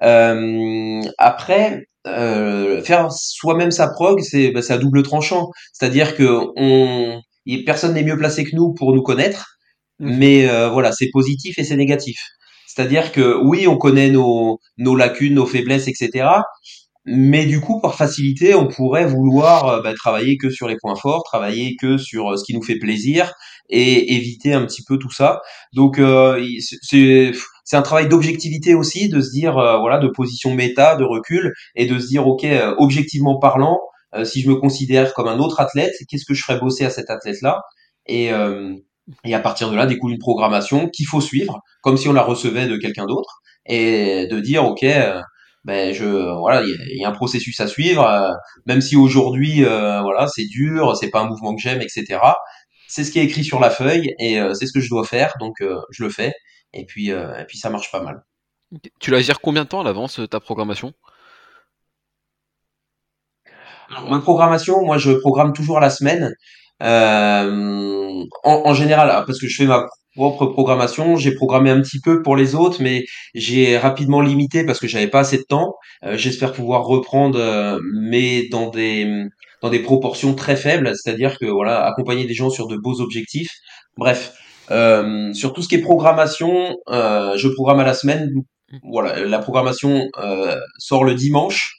après, faire soi-même sa prog, c'est bah, c'est à double tranchant. C'est-à-dire que on, personne n'est mieux placé que nous pour nous connaître. Mmh. Mais voilà, c'est positif et c'est négatif. C'est-à-dire que oui, on connaît nos, nos lacunes, nos faiblesses, etc. Mais du coup, par facilité, on pourrait vouloir euh, bah, travailler que sur les points forts, travailler que sur euh, ce qui nous fait plaisir et éviter un petit peu tout ça. Donc euh, c'est c'est un travail d'objectivité aussi, de se dire voilà, de position méta, de recul et de se dire ok, objectivement parlant, si je me considère comme un autre athlète, qu'est-ce que je ferais bosser à cet athlète-là? Et et à partir de là, découle une programmation qu'il faut suivre, comme si on la recevait de quelqu'un d'autre, et de dire, OK, euh, ben je voilà, il y, a un processus à suivre, euh, même si aujourd'hui, euh, voilà, c'est dur, c'est pas un mouvement que j'aime, etc. C'est ce qui est écrit sur la feuille et c'est ce que je dois faire, donc je le fais. Et puis, et puis ça marche pas mal. Tu la gères combien de temps à l'avance ta programmation? Ma programmation, moi je programme toujours la semaine. Euh, en, général, parce que je fais ma propre programmation, j'ai programmé un petit peu pour les autres, mais j'ai rapidement limité parce que j'avais pas assez de temps. Euh, j'espère pouvoir reprendre, euh, mais dans des dans des proportions très faibles, c'est-à-dire que voilà, accompagner des gens sur de beaux objectifs. Bref, euh, sur tout ce qui est programmation, je programme à la semaine. Voilà, la programmation sort le dimanche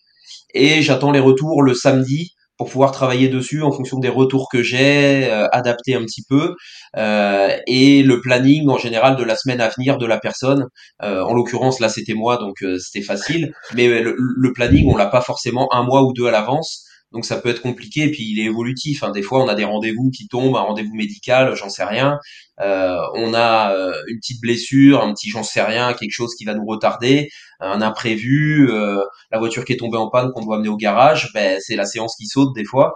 et j'attends les retours le samedi pour pouvoir travailler dessus en fonction des retours que j'ai, euh, adapter un petit peu, euh, et le planning en général de la semaine à venir de la personne. Euh, en l'occurrence, là, c'était moi, donc c'était facile, mais le, le planning, on l'a pas forcément un mois ou deux à l'avance. Donc ça peut être compliqué, et puis il est évolutif. Hein. Des fois, on a des rendez-vous qui tombent, un rendez-vous médical, j'en sais rien. Euh, on a euh, une petite blessure, un petit j'en sais rien, quelque chose qui va nous retarder, un imprévu, euh, la voiture qui est tombée en panne qu'on doit amener au garage, ben, c'est la séance qui saute des fois.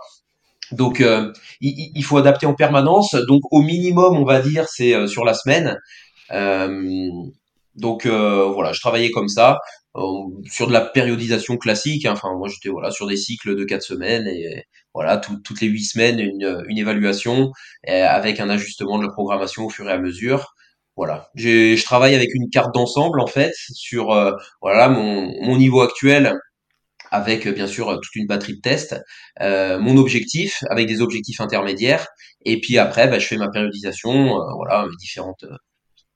Donc il, il, faut adapter en permanence. Donc au minimum, on va dire, c'est sur la semaine. donc voilà, je travaillais comme ça sur de la périodisation classique. Hein. Enfin, moi, j'étais voilà sur des cycles de quatre semaines et voilà toutes les huit semaines une, une évaluation avec un ajustement de la programmation au fur et à mesure. Voilà, je travaille avec une carte d'ensemble en fait sur euh, voilà mon, mon niveau actuel avec bien sûr toute une batterie de tests, euh, mon objectif avec des objectifs intermédiaires et puis après bah, je fais ma périodisation, euh, voilà mes différentes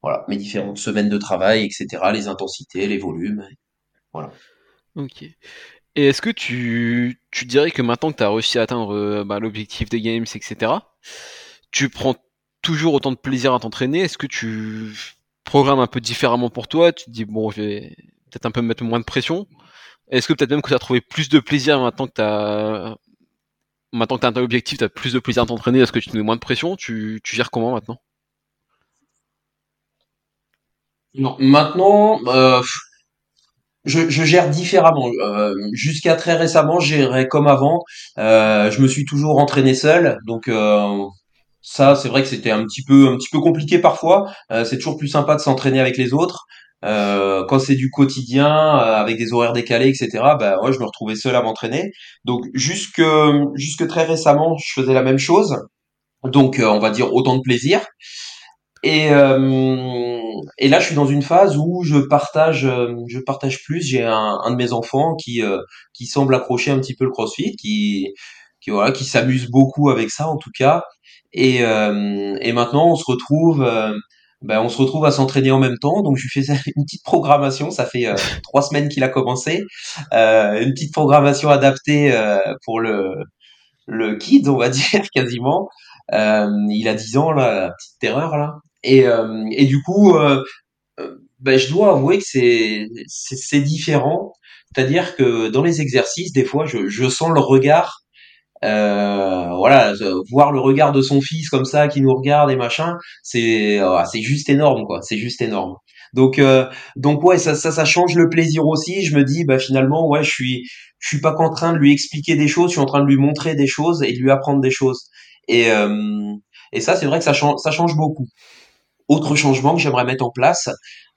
voilà mes différentes semaines de travail etc, les intensités, les volumes, voilà. Ok. Et est-ce que tu, tu dirais que maintenant que tu as réussi à atteindre euh, bah, l'objectif des games, etc., tu prends toujours autant de plaisir à t'entraîner? Est-ce que tu programmes un peu différemment pour toi? Tu te dis, bon, je vais peut-être un peu mettre moins de pression Est-ce que peut-être même que tu as trouvé plus de plaisir maintenant que tu as maintenant que tu as un objectif, tu as plus de plaisir à t'entraîner? Est-ce que tu te mets moins de pression? Tu, tu gères comment maintenant? Non, maintenant, euh, je, gère différemment. Euh, Jusqu'à très récemment, je gérais comme avant. Euh, je me suis toujours entraîné seul, donc euh, ça, c'est vrai que c'était un petit peu un petit peu compliqué parfois. c'est toujours plus sympa de s'entraîner avec les autres. Quand c'est du quotidien avec des horaires décalés, etc. Bah moi je me retrouvais seul à m'entraîner. Donc jusque jusque très récemment, je faisais la même chose. Donc on va dire autant de plaisir. Et et là je suis dans une phase où je partage je partage plus. J'ai un, un de mes enfants qui qui semble accrocher un petit peu le CrossFit, qui qui voilà qui s'amuse beaucoup avec ça en tout cas. Et et maintenant on se retrouve ben, on se retrouve à s'entraîner en même temps. Donc je lui fais une petite programmation. Ça fait euh, (laughs) trois semaines qu'il a commencé. Euh, une petite programmation adaptée euh, pour le le kid, on va dire (laughs) quasiment. il a 10 ans là, petite terreur là. Et et du coup, ben, je dois avouer que c'est c'est différent. C'est-à-dire que dans les exercices, des fois, je, je sens le regard euh, voilà, voir le regard de son fils comme ça qui nous regarde et machin, c'est euh, c'est juste énorme quoi, c'est juste énorme. Donc euh, donc ouais, ça, ça ça change le plaisir aussi. Je me dis bah finalement ouais, je suis je suis pas qu'en train de lui expliquer des choses, je suis en train de lui montrer des choses et de lui apprendre des choses. Et et ça c'est vrai que ça change ça change beaucoup. Autre changement que j'aimerais mettre en place,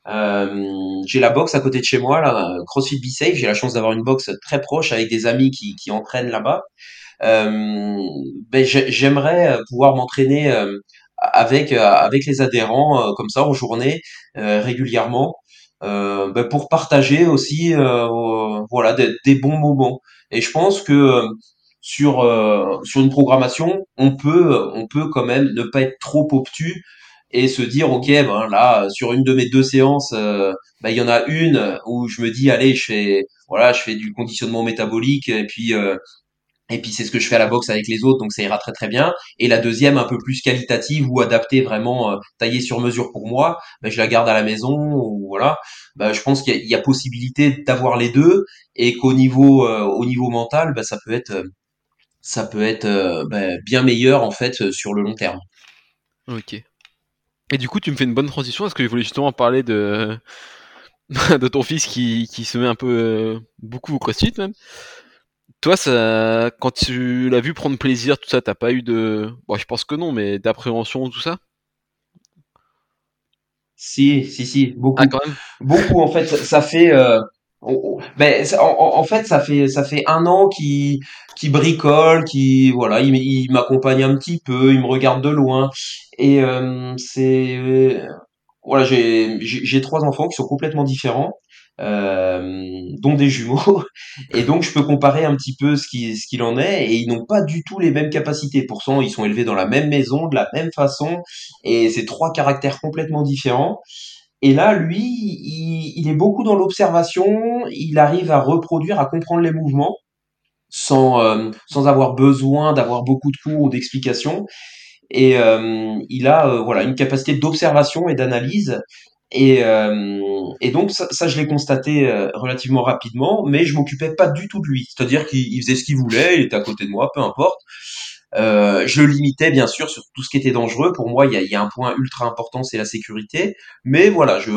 euh, j'ai la boxe à côté de chez moi, là, CrossFit Be Safe. J'ai la chance d'avoir une boxe très proche avec des amis qui, qui entraînent là-bas. Euh, ben, j'aimerais pouvoir m'entraîner euh, avec euh, avec les adhérents comme ça en journée régulièrement ben, pour partager aussi voilà des, des, bons moments et je pense que sur sur une programmation on peut on peut quand même ne pas être trop obtus et se dire ok ben là sur une de mes deux séances ben, il y en a une où je me dis allez je fais voilà je fais du conditionnement métabolique et puis et puis c'est ce que je fais à la boxe avec les autres, donc ça ira très très bien. Et la deuxième, un peu plus qualitative ou adaptée vraiment euh, taillée sur mesure pour moi, ben, je la garde à la maison ou voilà. Ben, je pense qu'il y, a possibilité d'avoir les deux et qu'au niveau euh, au niveau mental, ben, ça peut être euh, ça peut être ben, bien meilleur en fait sur le long terme. Ok. Et du coup, tu me fais une bonne transition parce que je voulais justement parler de (laughs) de ton fils qui, qui se met un peu beaucoup au crossfit même. Toi, ça, quand tu l'as vu prendre plaisir, tout ça, t'as pas eu de, bon, je pense que non, mais d'appréhension, tout ça? Si, si, si, beaucoup. Ah, quand même. Beaucoup, en fait, ça fait. Euh, ben, en, fait, ça fait ça fait un an qu'il qui bricole, qui voilà, il, m'accompagne un petit peu, il me regarde de loin, et euh, c'est voilà, j'ai j'ai trois enfants qui sont complètement différents euh, dont des jumeaux. Et donc, je peux comparer un petit peu ce qui ce qu'il en est. Et ils n'ont pas du tout les mêmes capacités. Pourtant, ils sont élevés dans la même maison, de la même façon. Et c'est trois caractères complètement différents. Et là, lui, il, est beaucoup dans l'observation. Il arrive à reproduire, à comprendre les mouvements sans, euh, sans avoir besoin d'avoir beaucoup de cours ou d'explications. Et euh, il a euh, voilà une capacité d'observation et d'analyse et, euh, et donc ça, ça je l'ai constaté relativement rapidement, mais je m'occupais pas du tout de lui. C'est-à-dire qu'il faisait ce qu'il voulait, il était à côté de moi, peu importe. Euh, je limitais bien sûr sur tout ce qui était dangereux. Pour moi, il y a, y a, un point ultra important, c'est la sécurité. Mais voilà, je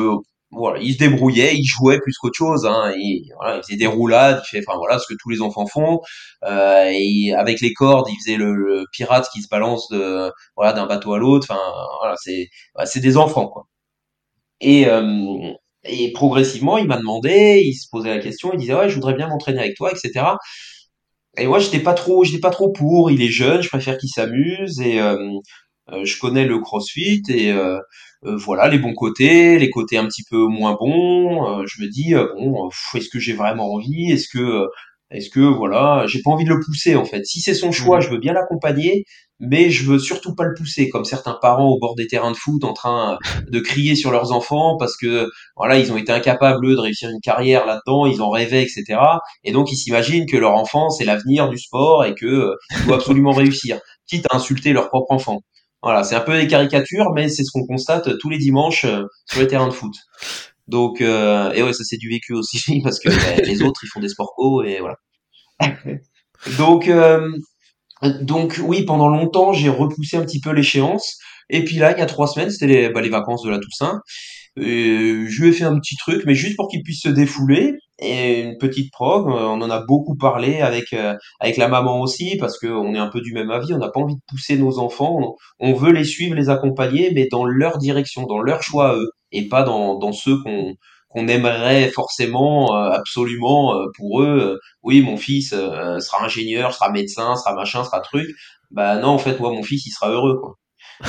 voilà, il se débrouillait, il jouait plus qu'autre chose. Hein, il, voilà, il faisait des roulades, il fait, enfin voilà, ce que tous les enfants font. Euh, et avec les cordes, il faisait le, le, pirate qui se balance de voilà d'un bateau à l'autre. Enfin voilà, c'est c'est des enfants quoi. Et, euh, et progressivement, il m'a demandé, il se posait la question, il disait ouais, je voudrais bien m'entraîner avec toi, etc. Et moi, j'étais pas trop, j'étais pas trop pour. Il est jeune, je préfère qu'il s'amuse et euh, euh je connais le CrossFit et euh, voilà les bons côtés, les côtés un petit peu moins bons. je me dis bon, est-ce que j'ai vraiment envie? Est-ce que est-ce que voilà, j'ai pas envie de le pousser en fait. Si c'est son choix, mmh. je veux bien l'accompagner, mais je veux surtout pas le pousser comme certains parents au bord des terrains de foot en train de crier sur leurs enfants parce que voilà, ils ont été incapables de réussir une carrière là-dedans, ils en rêvaient, etc. Et donc ils s'imaginent que leur enfant c'est l'avenir du sport et que euh, doit absolument réussir, quitte à insulter leur propre enfant. Voilà, c'est un peu des caricatures, mais c'est ce qu'on constate tous les dimanches euh, sur les terrains de foot. Donc, euh, et ouais, ça c'est du vécu aussi, (laughs) parce que bah, les autres, ils font des sports co, et voilà. (laughs) donc, euh, donc oui, pendant longtemps, j'ai repoussé un petit peu l'échéance. Et puis là, il y a trois semaines, c'était les, bah, vacances de la Toussaint. Et je lui ai fait un petit truc, mais juste pour qu'il puisse se défouler. et une petite prog. On en a beaucoup parlé avec avec la maman aussi parce que on est un peu du même avis. On n'a pas envie de pousser nos enfants. On, veut les suivre, les accompagner, mais dans leur direction, dans leur choix à eux, et pas dans dans ceux qu'on qu'on aimerait forcément absolument pour eux. oui, mon fils sera ingénieur, sera médecin, sera machin, sera truc. Bah non, en fait, moi, mon fils, il sera heureux. Quoi.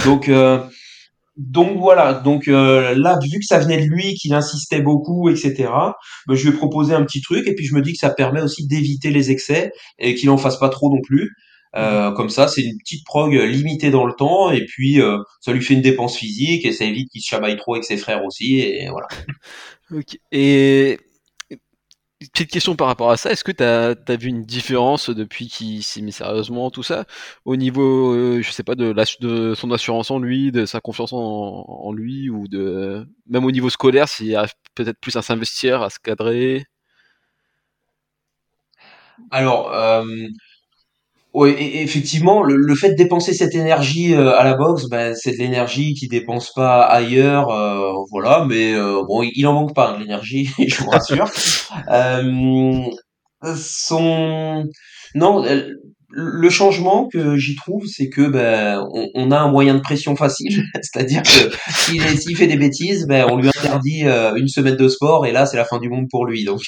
Donc donc voilà, donc euh, là, vu que ça venait de lui, qu'il insistait beaucoup, etc., ben, je lui ai proposé un petit truc, et puis je me dis que ça permet aussi d'éviter les excès, et qu'il en fasse pas trop non plus. Euh, mhm. comme ça, c'est une petite prog limitée dans le temps, et puis euh, ça lui fait une dépense physique, et ça évite qu'il se chamaille trop avec ses frères aussi, et voilà. (laughs) ok. Et petite question par rapport à ça, est-ce que tu as, vu une différence depuis qu'il s'est mis sérieusement, tout ça, au niveau, euh, je sais pas, de, de son assurance en lui, de sa confiance en, lui, ou de même au niveau scolaire, s'il arrive peut-être plus à s'investir, à se cadrer? Alors, euh, oui, effectivement, le, fait de dépenser cette énergie euh, à la boxe, ben, c'est de l'énergie qui dépense pas ailleurs, euh, voilà. Mais euh, bon, il en manque pas hein, de l'énergie, (laughs) je vous rassure. (laughs) son non, le changement que j'y trouve, c'est que ben on, a un moyen de pression facile, (laughs) c'est-à-dire que s'il fait des bêtises, ben on lui interdit une semaine de sport et là c'est la fin du monde pour lui. Donc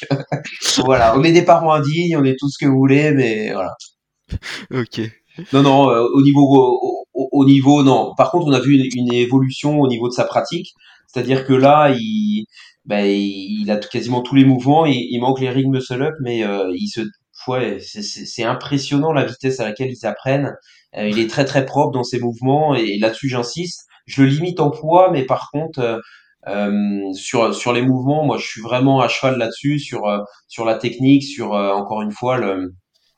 voilà, on est des parents indignes, on est tout ce que vous voulez, mais voilà. (laughs) ok. Non, non, euh, au niveau, au, niveau, non. Par contre, on a vu une, évolution au niveau de sa pratique. C'est-à-dire que là, il, ben, il a quasiment tous les mouvements. Il, il manque les ring muscle up, mais euh, il se, ouais, c'est impressionnant la vitesse à laquelle ils s'apprennent. Euh, il est très très propre dans ses mouvements et là-dessus j'insiste. Je le limite en poids, mais par contre. Euh, sur sur les mouvements, moi je suis vraiment à cheval là-dessus, sur sur la technique, sur encore une fois le,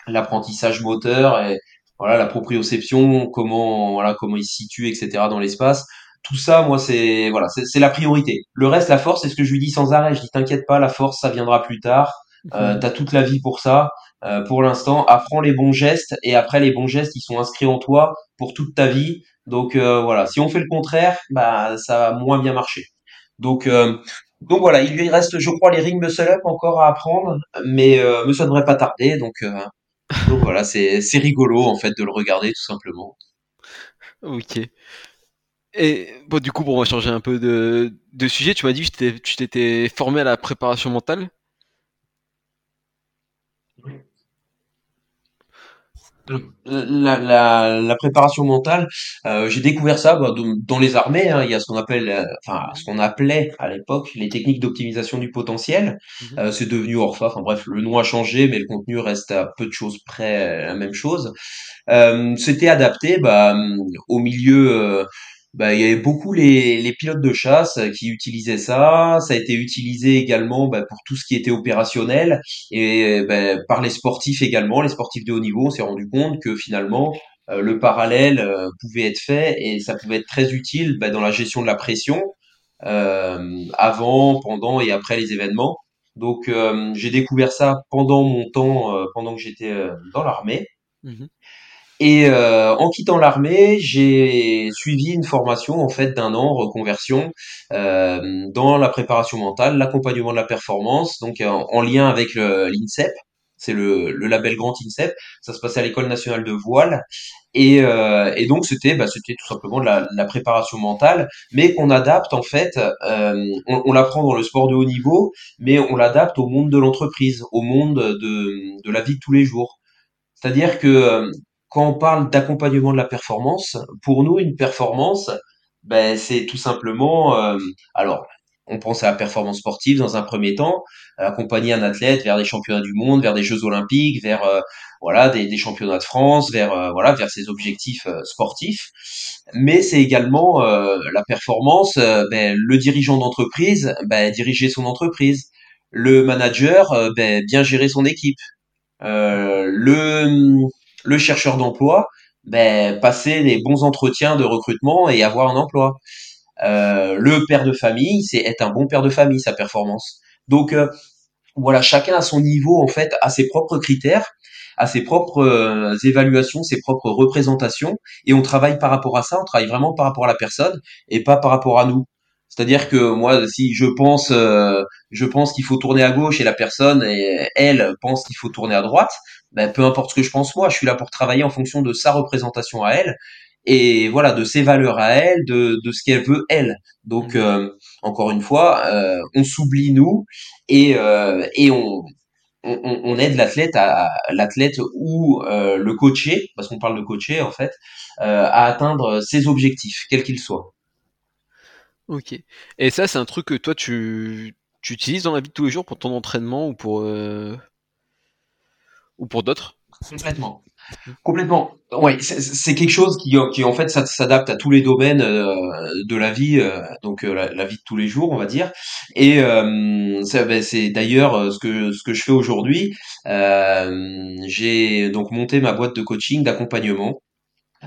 l'apprentissage moteur et voilà la proprioception, comment voilà comment il se situe, etc. dans l'espace. Tout ça, moi, c'est voilà, c'est la priorité. Le reste, la force, c'est ce que je lui dis sans arrêt. Je dis t'inquiète pas, la force, ça viendra plus tard. Euh, T'as toute la vie pour ça. Euh, pour l'instant, apprends les bons gestes et après les bons gestes, ils sont inscrits en toi pour toute ta vie. Donc euh, voilà, si on fait le contraire, bah ça va moins bien marcher. Donc euh, donc voilà, il lui reste, je crois, les ring muscle up encore à apprendre, mais, euh, mais ça devrait pas tarder. Donc donc voilà, c'est rigolo en fait de le regarder tout simplement. Ok. Et bon, du coup, on va changer un peu de, de sujet. Tu m'as dit que tu t'étais formé à la préparation mentale? La, la, la, préparation mentale, euh, j'ai découvert ça bah, dans les armées. Hein, il y a ce qu'on appelle, euh, enfin ce qu'on appelait à l'époque les techniques d'optimisation du potentiel. Mhm. Euh, c'est devenu Orfa. Enfin bref, le nom a changé, mais le contenu reste à peu de choses près la même chose. C'était adapté bah, au milieu bah, il y avait beaucoup les, les, pilotes de chasse qui utilisaient ça. Ça a été utilisé également bah, pour tout ce qui était opérationnel et bah, par les sportifs également, les sportifs de haut niveau. On s'est rendu compte que finalement euh, le parallèle euh, pouvait être fait et ça pouvait être très utile bah, dans la gestion de la pression euh, avant, pendant et après les événements. Donc euh, j'ai découvert ça pendant mon temps, pendant que j'étais dans l'armée. Mmh et euh, en quittant l'armée, j'ai suivi une formation en fait d'un an reconversion euh, dans la préparation mentale, l'accompagnement de la performance, donc en, lien avec l'INSEP. C'est le, le, label Grand INSEP. Ça se passait à l'école nationale de voile. Et, euh, et donc c'était bah, c'était tout simplement de la, la préparation mentale, mais qu'on adapte en fait. Euh, on, on l'apprend dans le sport de haut niveau, mais on l'adapte au monde de l'entreprise, au monde de, de la vie de tous les jours. C'est-à-dire que quand on parle d'accompagnement de la performance, pour nous, une performance, ben, c'est tout simplement, euh, alors, on pense à la performance sportive dans un premier temps, accompagner un athlète vers des championnats du monde, vers des Jeux olympiques, vers euh, voilà des, championnats de France, vers euh, voilà vers ses objectifs sportifs. Mais c'est également la performance, ben, le dirigeant d'entreprise, ben, diriger son entreprise, le manager, ben, bien gérer son équipe, le le chercheur d'emploi, ben, passer des bons entretiens de recrutement et avoir un emploi. Euh, le père de famille, c'est être un bon père de famille, sa performance. Donc euh, voilà, chacun à son niveau en fait, a ses propres critères, a ses propres euh, évaluations, ses propres représentations, et on travaille par rapport à ça. On travaille vraiment par rapport à la personne et pas par rapport à nous. C'est-à-dire que moi, si je pense, euh, je pense qu'il faut tourner à gauche et la personne, et elle pense qu'il faut tourner à droite, ben, peu importe ce que je pense moi, je suis là pour travailler en fonction de sa représentation à elle et voilà de ses valeurs à elle, de, de ce qu'elle veut elle. Donc mmh. euh, encore une fois, euh, on s'oublie nous et et on on, on, aide l'athlète à l'athlète ou le coaché, parce qu'on parle de coacher en fait, à atteindre ses objectifs, quels qu'ils soient. Ok. Et ça, c'est un truc que toi, tu, utilises dans la vie de tous les jours pour ton entraînement ou pour, euh, ou pour d'autres? Complètement. Complètement. Ouais, c'est quelque chose qui, qui en fait s'adapte à tous les domaines euh, de la vie, euh, donc la, vie de tous les jours, on va dire. Et ben, c'est d'ailleurs ce que ce que je fais aujourd'hui. J'ai donc monté ma boîte de coaching, d'accompagnement,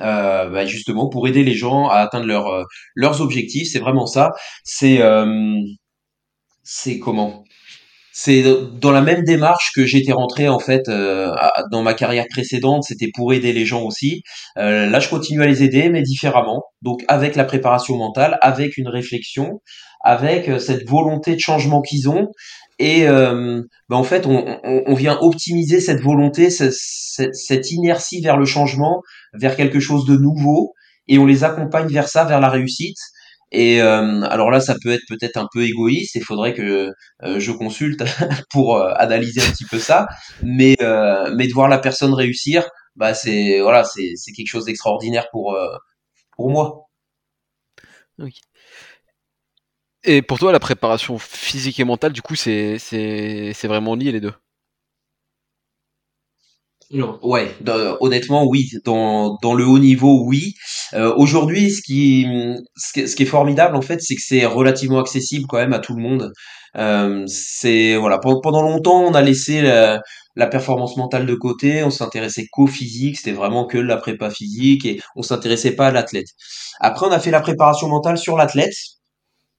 euh, bah, justement pour aider les gens à atteindre leur, euh, leurs objectifs. C'est vraiment ça. C'est euh, c'est comment? C'est dans la même démarche que j'étais rentré en fait dans ma carrière précédente, c'était pour aider les gens aussi. là, je continue à les aider, mais différemment. Donc avec la préparation mentale, avec une réflexion, avec cette volonté de changement qu'ils ont et euh, ben en fait, on, on, on, vient optimiser cette volonté, cette, cette, inertie vers le changement, vers quelque chose de nouveau, et on les accompagne vers ça, vers la réussite. Et euh, alors là, ça peut être peut-être un peu égoïste. Il faudrait que euh, je consulte (laughs) pour euh, analyser un petit peu ça. Mais mais de voir la personne réussir, bah c'est voilà, c'est quelque chose d'extraordinaire pour pour moi. Okay. Et pour toi, la préparation physique et mentale, du coup, c'est vraiment lié les deux? Non. Ouais, honnêtement, oui. Dans, dans le haut niveau, oui. Euh, aujourd'hui, ce qui, ce qui, ce qui est formidable, en fait, c'est que c'est relativement accessible quand même à tout le monde. Euh, c'est voilà. Pendant longtemps, on a laissé la, la performance mentale de côté. On s'intéressait qu'au physique. C'était vraiment que la prépa physique et on s'intéressait pas à l'athlète. Après, on a fait la préparation mentale sur l'athlète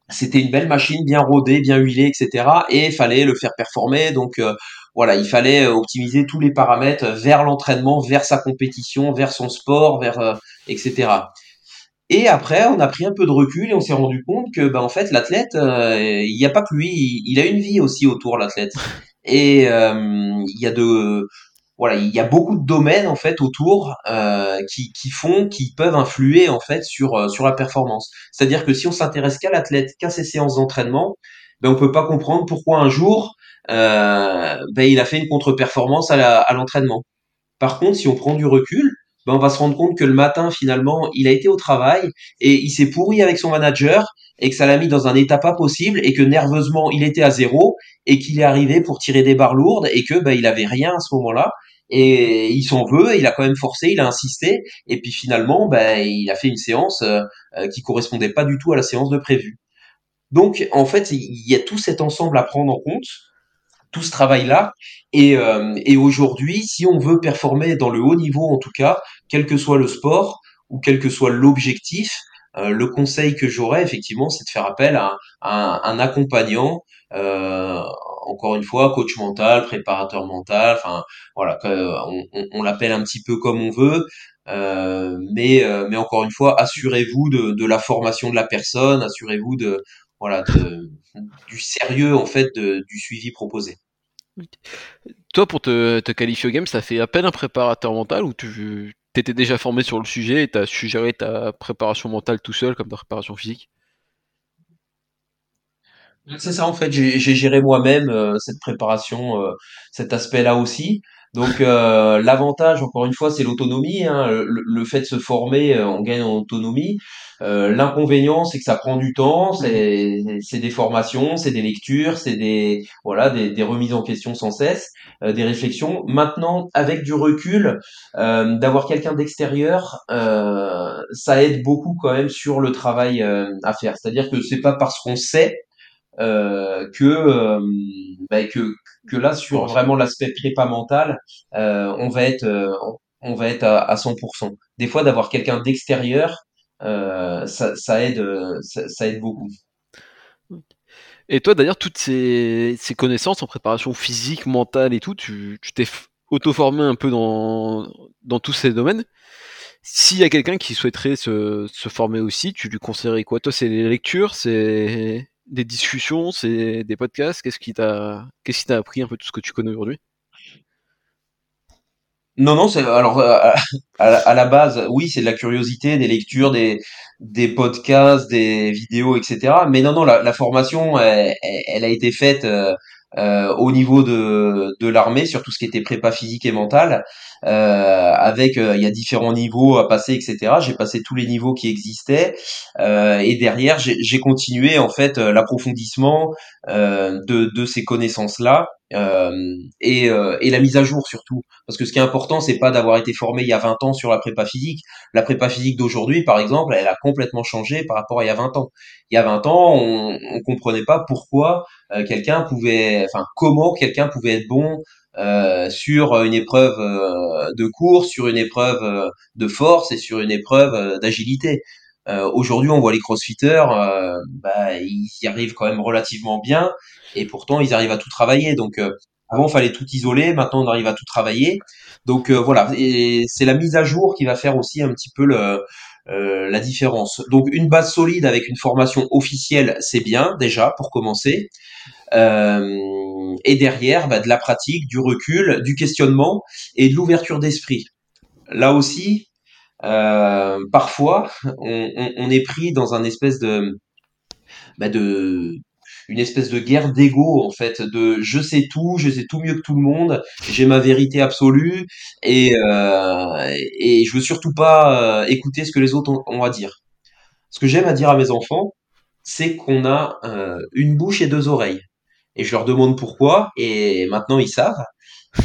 c'était une belle machine, bien rodée, bien huilée, etc. Et il fallait le faire performer. Donc euh, voilà, il fallait euh, optimiser tous les paramètres vers l'entraînement, vers sa compétition, vers son sport, vers euh, etc. Et après, on a pris un peu de recul et on s'est rendu compte que, ben, en fait, l'athlète, il n'y a pas que lui, il, il, a une vie aussi autour, l'athlète. Et il y a de, voilà, il y a beaucoup de domaines en fait autour euh, qui, qui font, qui peuvent influer en fait sur euh, sur la performance. C'est-à-dire que si on s'intéresse qu'à l'athlète, qu'à ses séances d'entraînement, ben on peut pas comprendre pourquoi un jour euh, ben il a fait une contre-performance à, à l'entraînement. Par contre, si on prend du recul, ben on va se rendre compte que le matin finalement il a été au travail et il s'est pourri avec son manager et que ça l'a mis dans un état pas possible et que nerveusement il était à zéro et qu'il est arrivé pour tirer des barres lourdes et que ben il avait rien à ce moment-là et il s'en veut, il a quand même forcé, il a insisté, et puis finalement, ben, il a fait une séance euh, euh, qui correspondait pas du tout à la séance de prévu. Donc, en fait, il y a tout cet ensemble à prendre en compte, tout ce travail-là, et, euh, et aujourd'hui, si on veut performer dans le haut niveau, en tout cas, quel que soit le sport ou quel que soit l'objectif, le conseil que j'aurais effectivement, c'est de faire appel à, un accompagnant euh, encore une fois, coach mental, préparateur mental, voilà, on, on, l'appelle un petit peu comme on veut, euh, mais euh, mais encore une fois, assurez-vous de, la formation de la personne, assurez-vous du sérieux en fait du suivi proposé. Toi, pour te, qualifier au game, ça fait appel un préparateur mental ou tu étais déjà formé sur le sujet et tu as suggéré ta préparation mentale tout seul comme ta préparation physique? C'est ça en fait, j'ai géré moi-même euh, cette préparation, euh, cet aspect-là aussi. Donc euh, l'avantage, encore une fois, c'est l'autonomie. Hein, le, fait de se former, on gagne en autonomie. L'inconvénient, c'est que ça prend du temps. C'est des formations, c'est des lectures, c'est des voilà des, des, remises en question sans cesse, des réflexions. Maintenant, avec du recul, d'avoir quelqu'un d'extérieur, ça aide beaucoup quand même sur le travail à faire. C'est-à-dire que c'est pas parce qu'on sait euh, que, euh, bah, que que là sur vraiment l'aspect prépa mental, euh, on va être on va être à, à 100%. Des fois, d'avoir quelqu'un d'extérieur, ça, aide, ça, aide beaucoup. Et toi, d'ailleurs, toutes ces, ces, connaissances en préparation physique, mentale et tout, tu t'es auto-formé un peu dans, dans tous ces domaines. S'il y a quelqu'un qui souhaiterait se, se, former aussi, tu lui conseillerais quoi? Toi, c'est les lectures, c'est des discussions, c'est des podcasts. Qu'est-ce qui t'a, qu'est-ce appris un peu tout ce que tu connais aujourd'hui? Non, non, c'est alors euh, à, la base, oui, c'est de la curiosité, des lectures, des podcasts, des vidéos, etc. Mais non, non, la, formation, elle, a été faite euh, euh, au niveau de de l'armée sur tout ce qui était prépa physique et mentale, avec il y a différents niveaux à passer, etc. J'ai passé tous les niveaux qui existaient et derrière, j'ai continué en fait l'approfondissement de de ces connaissances là euh, et, euh, et, la mise à jour surtout. Parce que ce qui est important, c'est pas d'avoir été formé il y a 20 ans sur la prépa physique. La prépa physique d'aujourd'hui, par exemple, elle a complètement changé par rapport à il y a 20 ans. Il y a 20 ans, on, on comprenait pas pourquoi euh, quelqu'un pouvait, enfin comment quelqu'un pouvait être bon euh, sur une épreuve de course, sur une épreuve de force et sur une épreuve d'agilité. Euh, Aujourd'hui, on voit les crossfitters, euh, bah, ils y arrivent quand même relativement bien, et pourtant ils arrivent à tout travailler. Donc euh, avant, il fallait tout isoler, maintenant on arrive à tout travailler. Donc euh, voilà, c'est la mise à jour qui va faire aussi un petit peu le, euh, la différence. Donc une base solide avec une formation officielle, c'est bien déjà pour commencer. Euh, et derrière, bah, de la pratique, du recul, du questionnement et de l'ouverture d'esprit. Là aussi, euh, parfois, on, est pris dans un espèce de, bah de une espèce de guerre d'ego en fait, de je sais tout, je sais tout mieux que tout le monde, j'ai ma vérité absolue et euh, et je veux surtout pas euh, écouter ce que les autres ont, à dire. Ce que j'aime à dire à mes enfants, c'est qu'on a euh, une bouche et deux oreilles. Et je leur demande pourquoi, et maintenant ils savent,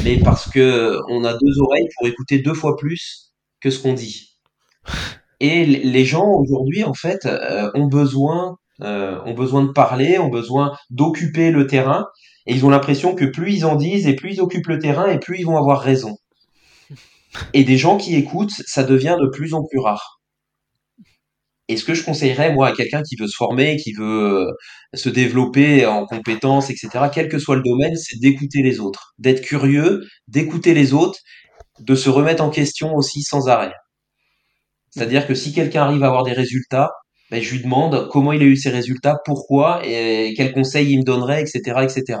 mais parce que on a deux oreilles pour écouter deux fois plus que ce qu'on dit. Et les gens aujourd'hui, en fait, ont besoin, euh, ont besoin de parler, ont besoin d'occuper le terrain, et ils ont l'impression que plus ils en disent et plus ils occupent le terrain, et plus ils vont avoir raison. Et des gens qui écoutent, ça devient de plus en plus rare. Et ce que je conseillerais, moi, à quelqu'un qui veut se former, qui veut euh, se développer en compétences, etc., quel que soit le domaine, c'est d'écouter les autres, d'être curieux, d'écouter les autres de se remettre en question aussi sans arrêt. C'est-à-dire que si quelqu'un arrive à avoir des résultats, ben, je lui demande comment il a eu ces résultats, pourquoi, et quels conseils il me donnerait, etc., etc.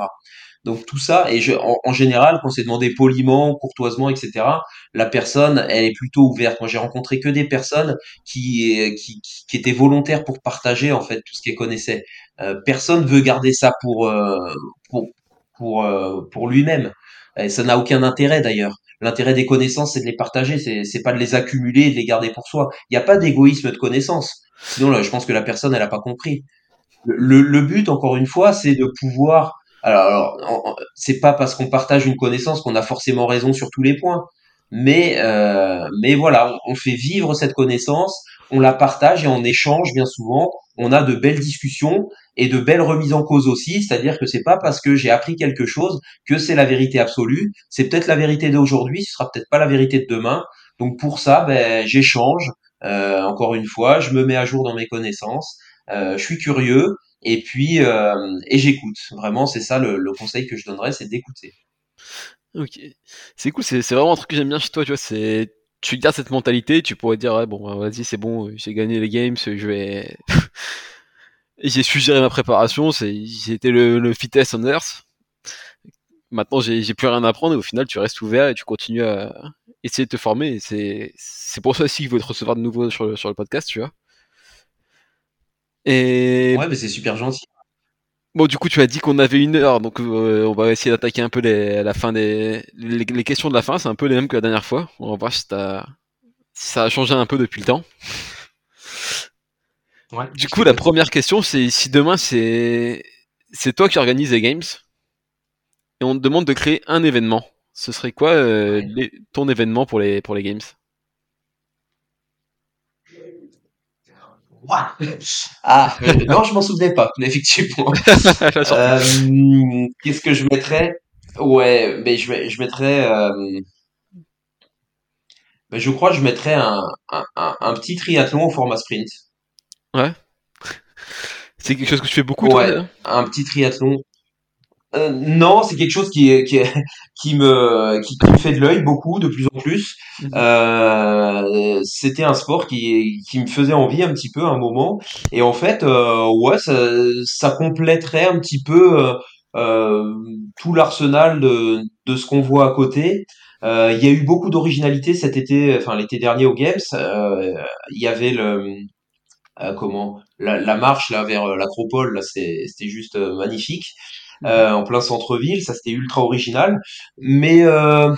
Donc tout ça, et je, en, général, quand c'est demandé poliment, courtoisement, etc., la personne, elle est plutôt ouverte. Moi, j'ai rencontré que des personnes qui, qui, qui, étaient volontaires pour partager en fait tout ce qu'elles connaissaient. Euh, personne veut garder ça pour euh, pour pour, euh, pour lui-même. Et ça n'a aucun intérêt d'ailleurs. L'intérêt des connaissances, c'est de les partager, c'est pas de les accumuler de les garder pour soi. Il n'y a pas d'égoïsme de connaissances. Sinon, là, je pense que la personne, elle n'a pas compris. Le, le, but, encore une fois, c'est de pouvoir. Alors, alors c'est pas parce qu'on partage une connaissance qu'on a forcément raison sur tous les points. Mais, euh, mais voilà, on fait vivre cette connaissance, on la partage et on échange bien souvent. On a de belles discussions et de belles remises en cause aussi, c'est-à-dire que c'est pas parce que j'ai appris quelque chose que c'est la vérité absolue. C'est peut-être la vérité d'aujourd'hui, ce sera peut-être pas la vérité de demain. Donc pour ça, ben, j'échange. Euh, encore une fois, je me mets à jour dans mes connaissances. Euh, je suis curieux et puis euh, et j'écoute. Vraiment, c'est ça le, conseil que je donnerais, c'est d'écouter. Ok, c'est cool. C'est vraiment un truc que j'aime bien chez toi. Tu vois, c'est tu gardes cette mentalité. Tu pourrais dire, bon, vas-y, c'est bon, j'ai gagné les games, je vais (laughs) j'ai su gérer ma préparation, c'était le, le fitness on earth. Maintenant, j'ai plus rien à apprendre et au final, tu restes ouvert et tu continues à essayer de te former. C'est pour ça aussi qu'il faut te recevoir de nouveau sur le, sur le podcast, tu vois. Et... Ouais, mais c'est super gentil. Bon, du coup, tu as dit qu'on avait une heure, donc euh, on va essayer d'attaquer un peu les, la fin des les, les questions de la fin. C'est un peu les mêmes que la dernière fois. On va voir si, si ça a changé un peu depuis le temps du coup, la première question, c'est si demain c'est c'est toi qui organises les games et on te demande de créer un événement, ce serait quoi euh, ton événement pour les pour les games? Ah (laughs) non, je m'en souvenais pas, effectivement. (laughs) Euh, qu'est-ce que je mettrais? Ouais, mais je, je mettrais. Euh, ben, je crois que je mettrais un, un, un petit triathlon au format sprint. Ouais. C'est quelque chose que tu fais beaucoup, ouais, un petit triathlon. Euh, non, c'est quelque chose qui, qui, (laughs) qui me qui, me fait de l'œil beaucoup, de plus en plus. Mhm. Euh, c'était un sport qui, qui me faisait envie un petit peu à un moment. Et en fait, euh, ouais, ça, ça compléterait un petit peu euh, tout l'arsenal de, de ce qu'on voit à côté. Il y a eu beaucoup d'originalité cet été, enfin l'été dernier aux Games. Il y avait le comment la, la, marche là vers l'acropole, là c'était juste magnifique. Euh, en plein centre-ville. Ça, c'était ultra original. Mais euh,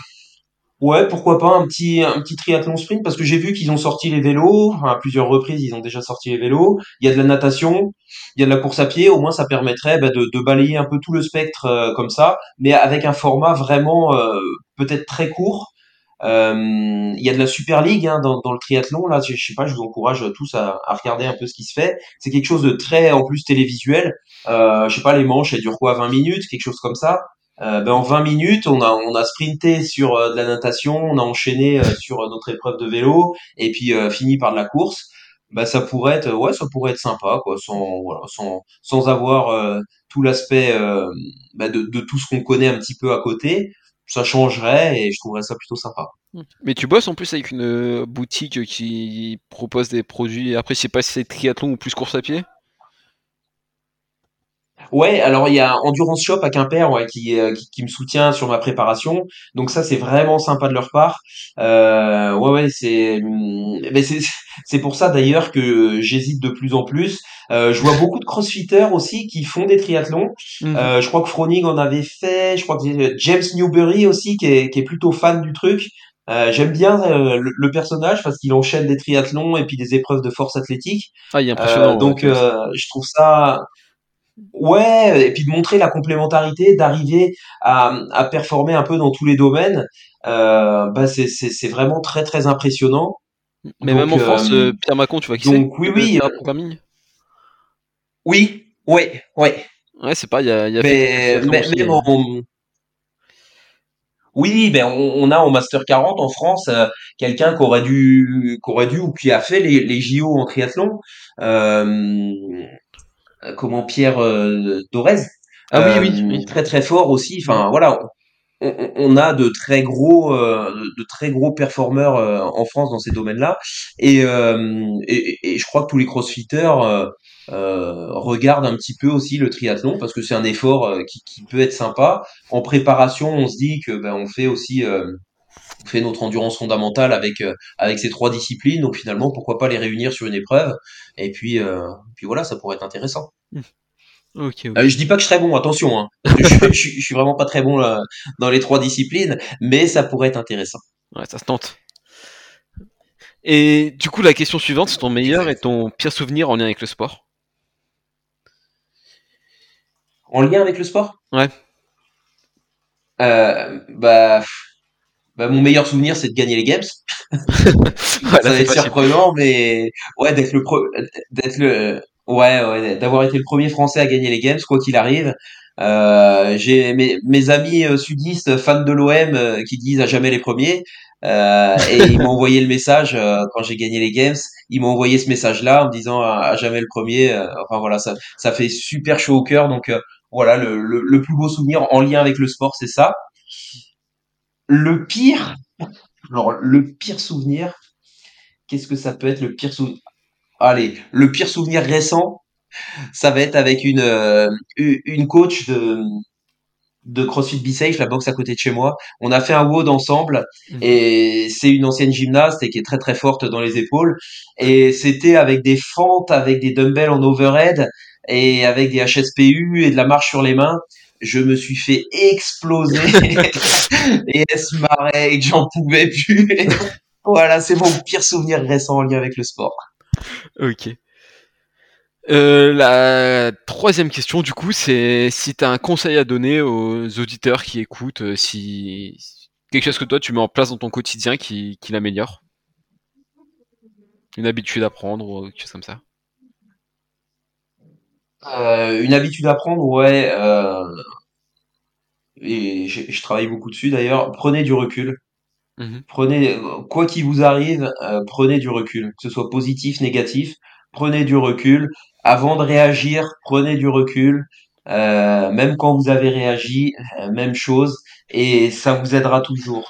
ouais, pourquoi pas un petit un petit triathlon sprint parce que j'ai vu qu'ils ont sorti les vélos à plusieurs reprises. Ils ont déjà sorti les vélos. Il y a de la natation, il y a de la course à pied. Au moins, ça permettrait bah, de, de, balayer un peu tout le spectre euh, comme ça, mais avec un format vraiment peut-être très court euh, il y a de la Super League hein, dans, dans, le triathlon. Là, je, sais pas, je vous encourage tous à, à, regarder un peu ce qui se fait. C'est quelque chose de très, en plus, télévisuel. Euh, je sais pas, les manches, elles durent quoi 20 minutes, quelque chose comme ça. Euh, ben en 20 minutes, on a on a sprinté sur euh, de la natation, on a enchaîné euh, sur notre épreuve de vélo et puis fini par de la course. Ben ça pourrait être ouais, ça pourrait être sympa quoi, sans voilà, sans sans avoir tout l'aspect ben de, de tout ce qu'on connaît un petit peu à côté ça changerait et je trouverais ça plutôt sympa. Mais tu bosses en plus avec une euh, boutique qui propose des produits. Après, je sais pas si c'est triathlon ou plus course à pied. Ouais, alors il y a Endurance Shop à Quimper ouais, qui, euh, qui, qui, me soutient sur ma préparation. Donc ça, c'est vraiment sympa de leur part. Euh, ouais, ouais, c'est mais c'est (laughs) c'est pour ça d'ailleurs que j'hésite de plus en plus. Euh, je vois beaucoup de crossfitters aussi qui font des triathlons. Mhm. Euh, je crois que Froning en avait fait. Je crois que James Newberry aussi qui est, qui est plutôt fan du truc. Euh, J'aime bien euh, le, personnage parce qu'il enchaîne des triathlons et puis des épreuves de force athlétique. Ah, il est impressionnant. Euh, donc, je trouve ça, Ouais, et puis de montrer la complémentarité, d'arriver à, à performer un peu dans tous les domaines, euh, bah c'est, vraiment très très impressionnant. Mais même en France, euh, Pierre Macon, tu vois qui Donc oui, oui. Euh, oui, oui, oui. Ouais, c'est pas, il y a, y a mais, mais. Oui, ben on, on, a en Master 40 en France euh, quelqu'un qui aurait dû, qui aurait dû ou qui a fait les, les JO en triathlon. Euh, euh, comment Pierre euh, Dorez. Ah oui, oui, Très très fort aussi. Enfin voilà, on, a de très gros euh, de très gros performeurs en France dans ces domaines-là et, et, je crois que tous les crossfitters regardent un petit peu aussi le triathlon parce que c'est un effort qui, qui, peut être sympa en préparation on se dit que ben, on fait aussi fait notre endurance fondamentale avec euh, avec ces trois disciplines. Donc finalement, pourquoi pas les réunir sur une épreuve Et puis euh, puis voilà, ça pourrait être intéressant. Mmh. (laughs) Okay, euh, je dis pas que je serais bon, attention. Hein. (laughs) je, je, suis vraiment pas très bon dans les trois disciplines, mais ça pourrait être intéressant. Ouais, ça se tente. Et du coup, la question suivante, c'est ton meilleur et ton pire souvenir en lien avec le sport? En lien avec le sport? Ouais. Euh, bah, bah, mon meilleur souvenir, c'est de gagner les games. (laughs) ça va être surprenant, mais ouais, d'être le d'être le, ouais, ouais, d'avoir été le premier Français à gagner les games, quoi qu'il arrive. Euh, j'ai mes, mes amis euh, sudistes fans de l'OM euh, qui disent à jamais les premiers. Euh, et ils m'ont envoyé le message euh, quand j'ai gagné les games. Ils m'ont envoyé ce message-là en me disant à, jamais le premier. enfin voilà, ça, ça fait super chaud au cœur. Donc voilà, le, le, le, plus beau souvenir en lien avec le sport, c'est ça. Le pire, alors le pire souvenir, qu'est-ce que ça peut être le pire souvenir Allez, le pire souvenir récent, ça va être avec une euh, une coach de de CrossFit B-Safe, la boxe à côté de chez moi. On a fait un WOD ensemble mhm. et c'est une ancienne gymnaste et qui est très très forte dans les épaules. Et c'était avec des fentes, avec des dumbbells en overhead et avec des HSPU et de la marche sur les mains je me suis fait exploser (laughs) et se marrait j'en pouvais plus? (laughs) voilà, c'est mon pire souvenir récent en lien avec le sport. Ok. Euh, la troisième question, du coup, c'est si tu as un conseil à donner aux auditeurs qui écoutent, euh, si quelque chose que toi tu mets en place dans ton quotidien qui, qui l'améliore. Une habitude à prendre ou quelque chose comme ça. Euh, une habitude à prendre, ouais. Euh, et je travaille beaucoup dessus d'ailleurs. Prenez du recul. Mmh prenez, quoi qu'il vous arrive, euh, prenez du recul, que ce soit positif, négatif. Prenez du recul. Avant de réagir, prenez du recul. même quand vous avez réagi, même chose, et ça vous aidera toujours.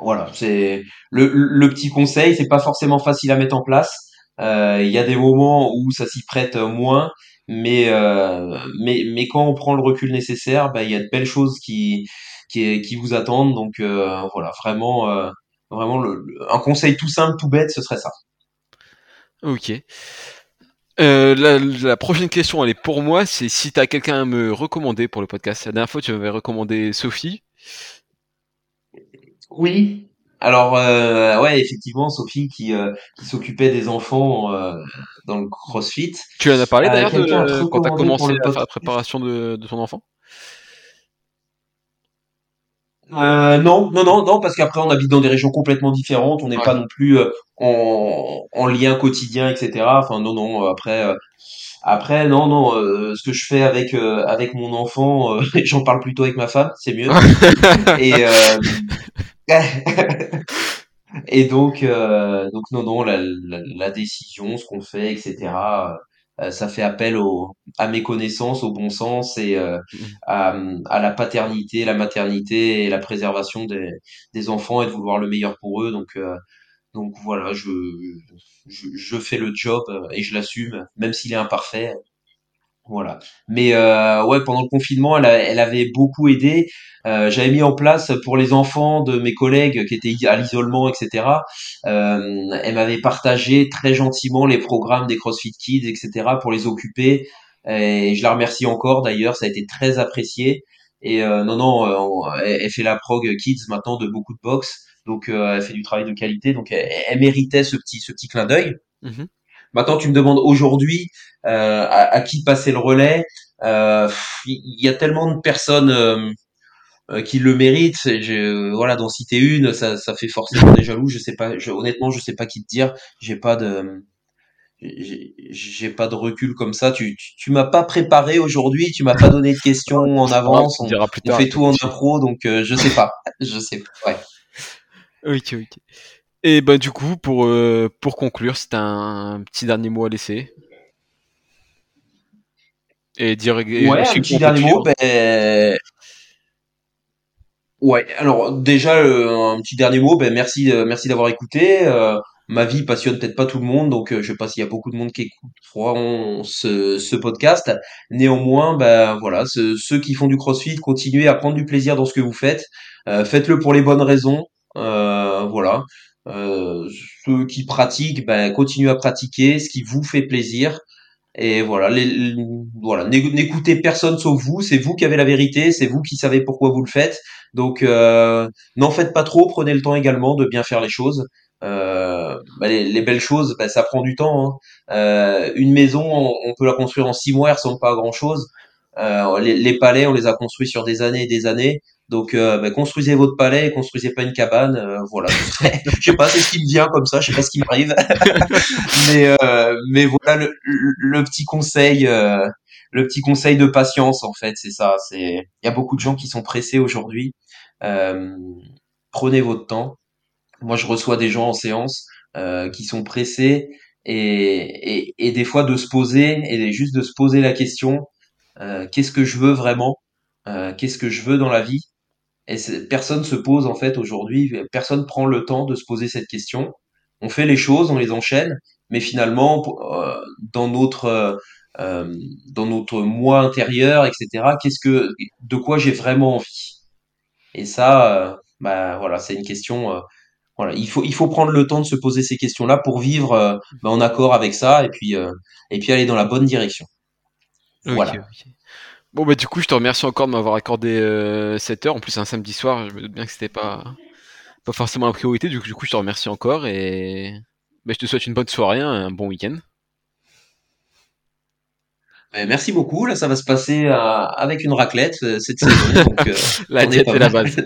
voilà, c'est le, le petit conseil, c'est pas forcément facile à mettre en place. Il y a des moments où ça s'y prête moins, mais, mais, mais quand on prend le recul nécessaire, bah, il y a de belles choses qui, qui, qui vous attendent. Donc voilà, vraiment, vraiment le, un conseil tout simple, tout bête, ce serait ça. Ok. Euh, la, prochaine question, elle est pour moi. C'est si tu as quelqu'un à me recommander pour le podcast. La dernière fois, tu m'avais recommandé Sophie. Oui. Alors, euh, ouais, effectivement, Sophie qui, euh, qui s'occupait des enfants dans le CrossFit. Tu en as parlé d'ailleurs quand tu as commencé à faire la préparation de, de ton enfant? Euh, non, non, non, non, parce qu'après on habite dans des régions complètement différentes, on n'est pas non plus euh, en, en, lien quotidien, etc. Enfin non, non. Après, euh, après, non, non. Euh, ce que je fais avec avec mon enfant, (laughs) j'en parle plutôt avec ma femme, c'est mieux. (laughs) et (laughs) et donc donc non, non, la, la, la décision, ce qu'on fait, etc. Euh, ça fait appel au, à mes connaissances, au bon sens et euh, mmh. à, à, la paternité, la maternité et la préservation des, des, enfants et de vouloir le meilleur pour eux. Donc, euh, donc voilà, je, je, je, fais le job et je l'assume, même s'il est imparfait. Voilà. Mais euh, ouais, pendant le confinement, elle, elle avait beaucoup aidé. Euh, J'avais mis en place pour les enfants de mes collègues qui étaient à l'isolement, etc. Euh, elle m'avait partagé très gentiment les programmes des CrossFit Kids, etc. pour les occuper. Et je la remercie encore d'ailleurs, ça a été très apprécié. Et euh, non, non, euh, elle, fait la prog Kids maintenant de beaucoup de box, donc euh, elle fait du travail de qualité, donc elle, méritait ce petit, ce petit clin d'œil. Mmh Maintenant, tu me demandes aujourd'hui euh, à, qui passer le relais. Euh, il y a tellement de personnes euh, qui le méritent. Je, voilà, d'en citer une, ça, ça fait forcément des jaloux. Je sais pas, je, honnêtement, je sais pas qui te dire. J'ai pas de j'ai pas de recul comme ça. Tu, tu, m'as pas préparé aujourd'hui, tu m'as pas donné de questions en avance. On, on fait tout en impro, donc je sais pas. Je sais pas. Ouais. Ok, ok. Et ben du coup, pour, euh, pour conclure, c'est un, petit dernier mot à laisser. Et dire. Ouais, un petit dernier mot. Ben... Ouais, alors déjà un petit dernier mot. Ben merci, euh, merci d'avoir écouté. Euh, ma vie passionne peut-être pas tout le monde, donc je sais pas s'il y a beaucoup de monde qui écoute ce, ce podcast. Néanmoins, ben voilà, ceux qui font du CrossFit, continuez à prendre du plaisir dans ce que vous faites. Faites-le pour les bonnes raisons. voilà. Euh, ceux qui pratiquent, ben, continuez à pratiquer ce qui vous fait plaisir. Et voilà, voilà, n'écoutez personne sauf vous. C'est vous qui avez la vérité. C'est vous qui savez pourquoi vous le faites. Donc, euh, n'en faites pas trop. Prenez le temps également de bien faire les choses. Euh, ben, les, belles choses, ben, ça prend du temps. Hein. Euh, une maison, on, peut la construire en six mois, elle ressemble pas grand chose. Les, les, palais, on les a construits sur des années et des années. Donc, euh, bah, construisez votre palais, construisez pas une cabane. Euh, voilà. (laughs) je sais pas, c'est ce qui me vient comme ça. Je sais pas ce qui m'arrive. (laughs) mais, euh, mais voilà le, petit conseil, euh, le petit conseil de patience en fait, c'est ça. C'est, il y a beaucoup de gens qui sont pressés aujourd'hui. prenez votre temps. Moi, je reçois des gens en séance qui sont pressés et, et, et, des fois de se poser et juste de se poser la question qu'est-ce que je veux vraiment Qu'est-ce que je veux dans la vie? Et personne se pose en fait aujourd'hui, personne prend le temps de se poser cette question. On fait les choses, on les enchaîne, mais finalement, euh, dans notre euh, dans notre moi intérieur, etc. Qu'est-ce que, de quoi j'ai vraiment envie? Et ça, euh, bah voilà, c'est une question. Euh, voilà, il faut il faut prendre le temps de se poser ces questions-là pour vivre euh, bah, en accord avec ça et puis et puis aller dans la bonne direction. voilà. Bon bah du coup je te remercie encore de m'avoir accordé euh, cette heure. En plus un samedi soir, je me doute bien que c'était pas pas forcément la priorité. Du coup, du coup je te remercie encore et bah, je te souhaite une bonne soirée, un bon week-end. Eh, merci beaucoup. Là, ça va se passer euh, avec une raclette euh, cette saison. (laughs) Donc, la diète est la base. (laughs)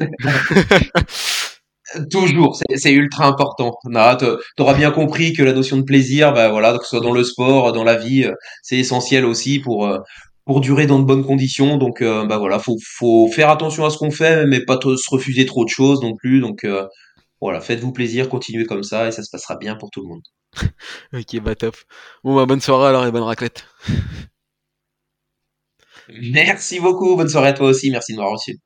Toujours, c'est ultra important. Tu auras bien compris que la notion de plaisir, bah voilà, que ce soit dans le sport, dans la vie, c'est essentiel aussi pour pour durer dans de bonnes conditions. Donc, euh, bah voilà, faut, faut faire attention à ce qu'on fait, mais pas se refuser trop de choses non plus. Donc, euh, voilà, faites-vous plaisir, continuez comme ça et ça se passera bien pour tout le monde. (laughs) ok, bah top. Bon, bah bonne soirée alors et bonne raclette. Merci beaucoup. Bonne soirée à toi aussi. Merci de m'avoir reçu.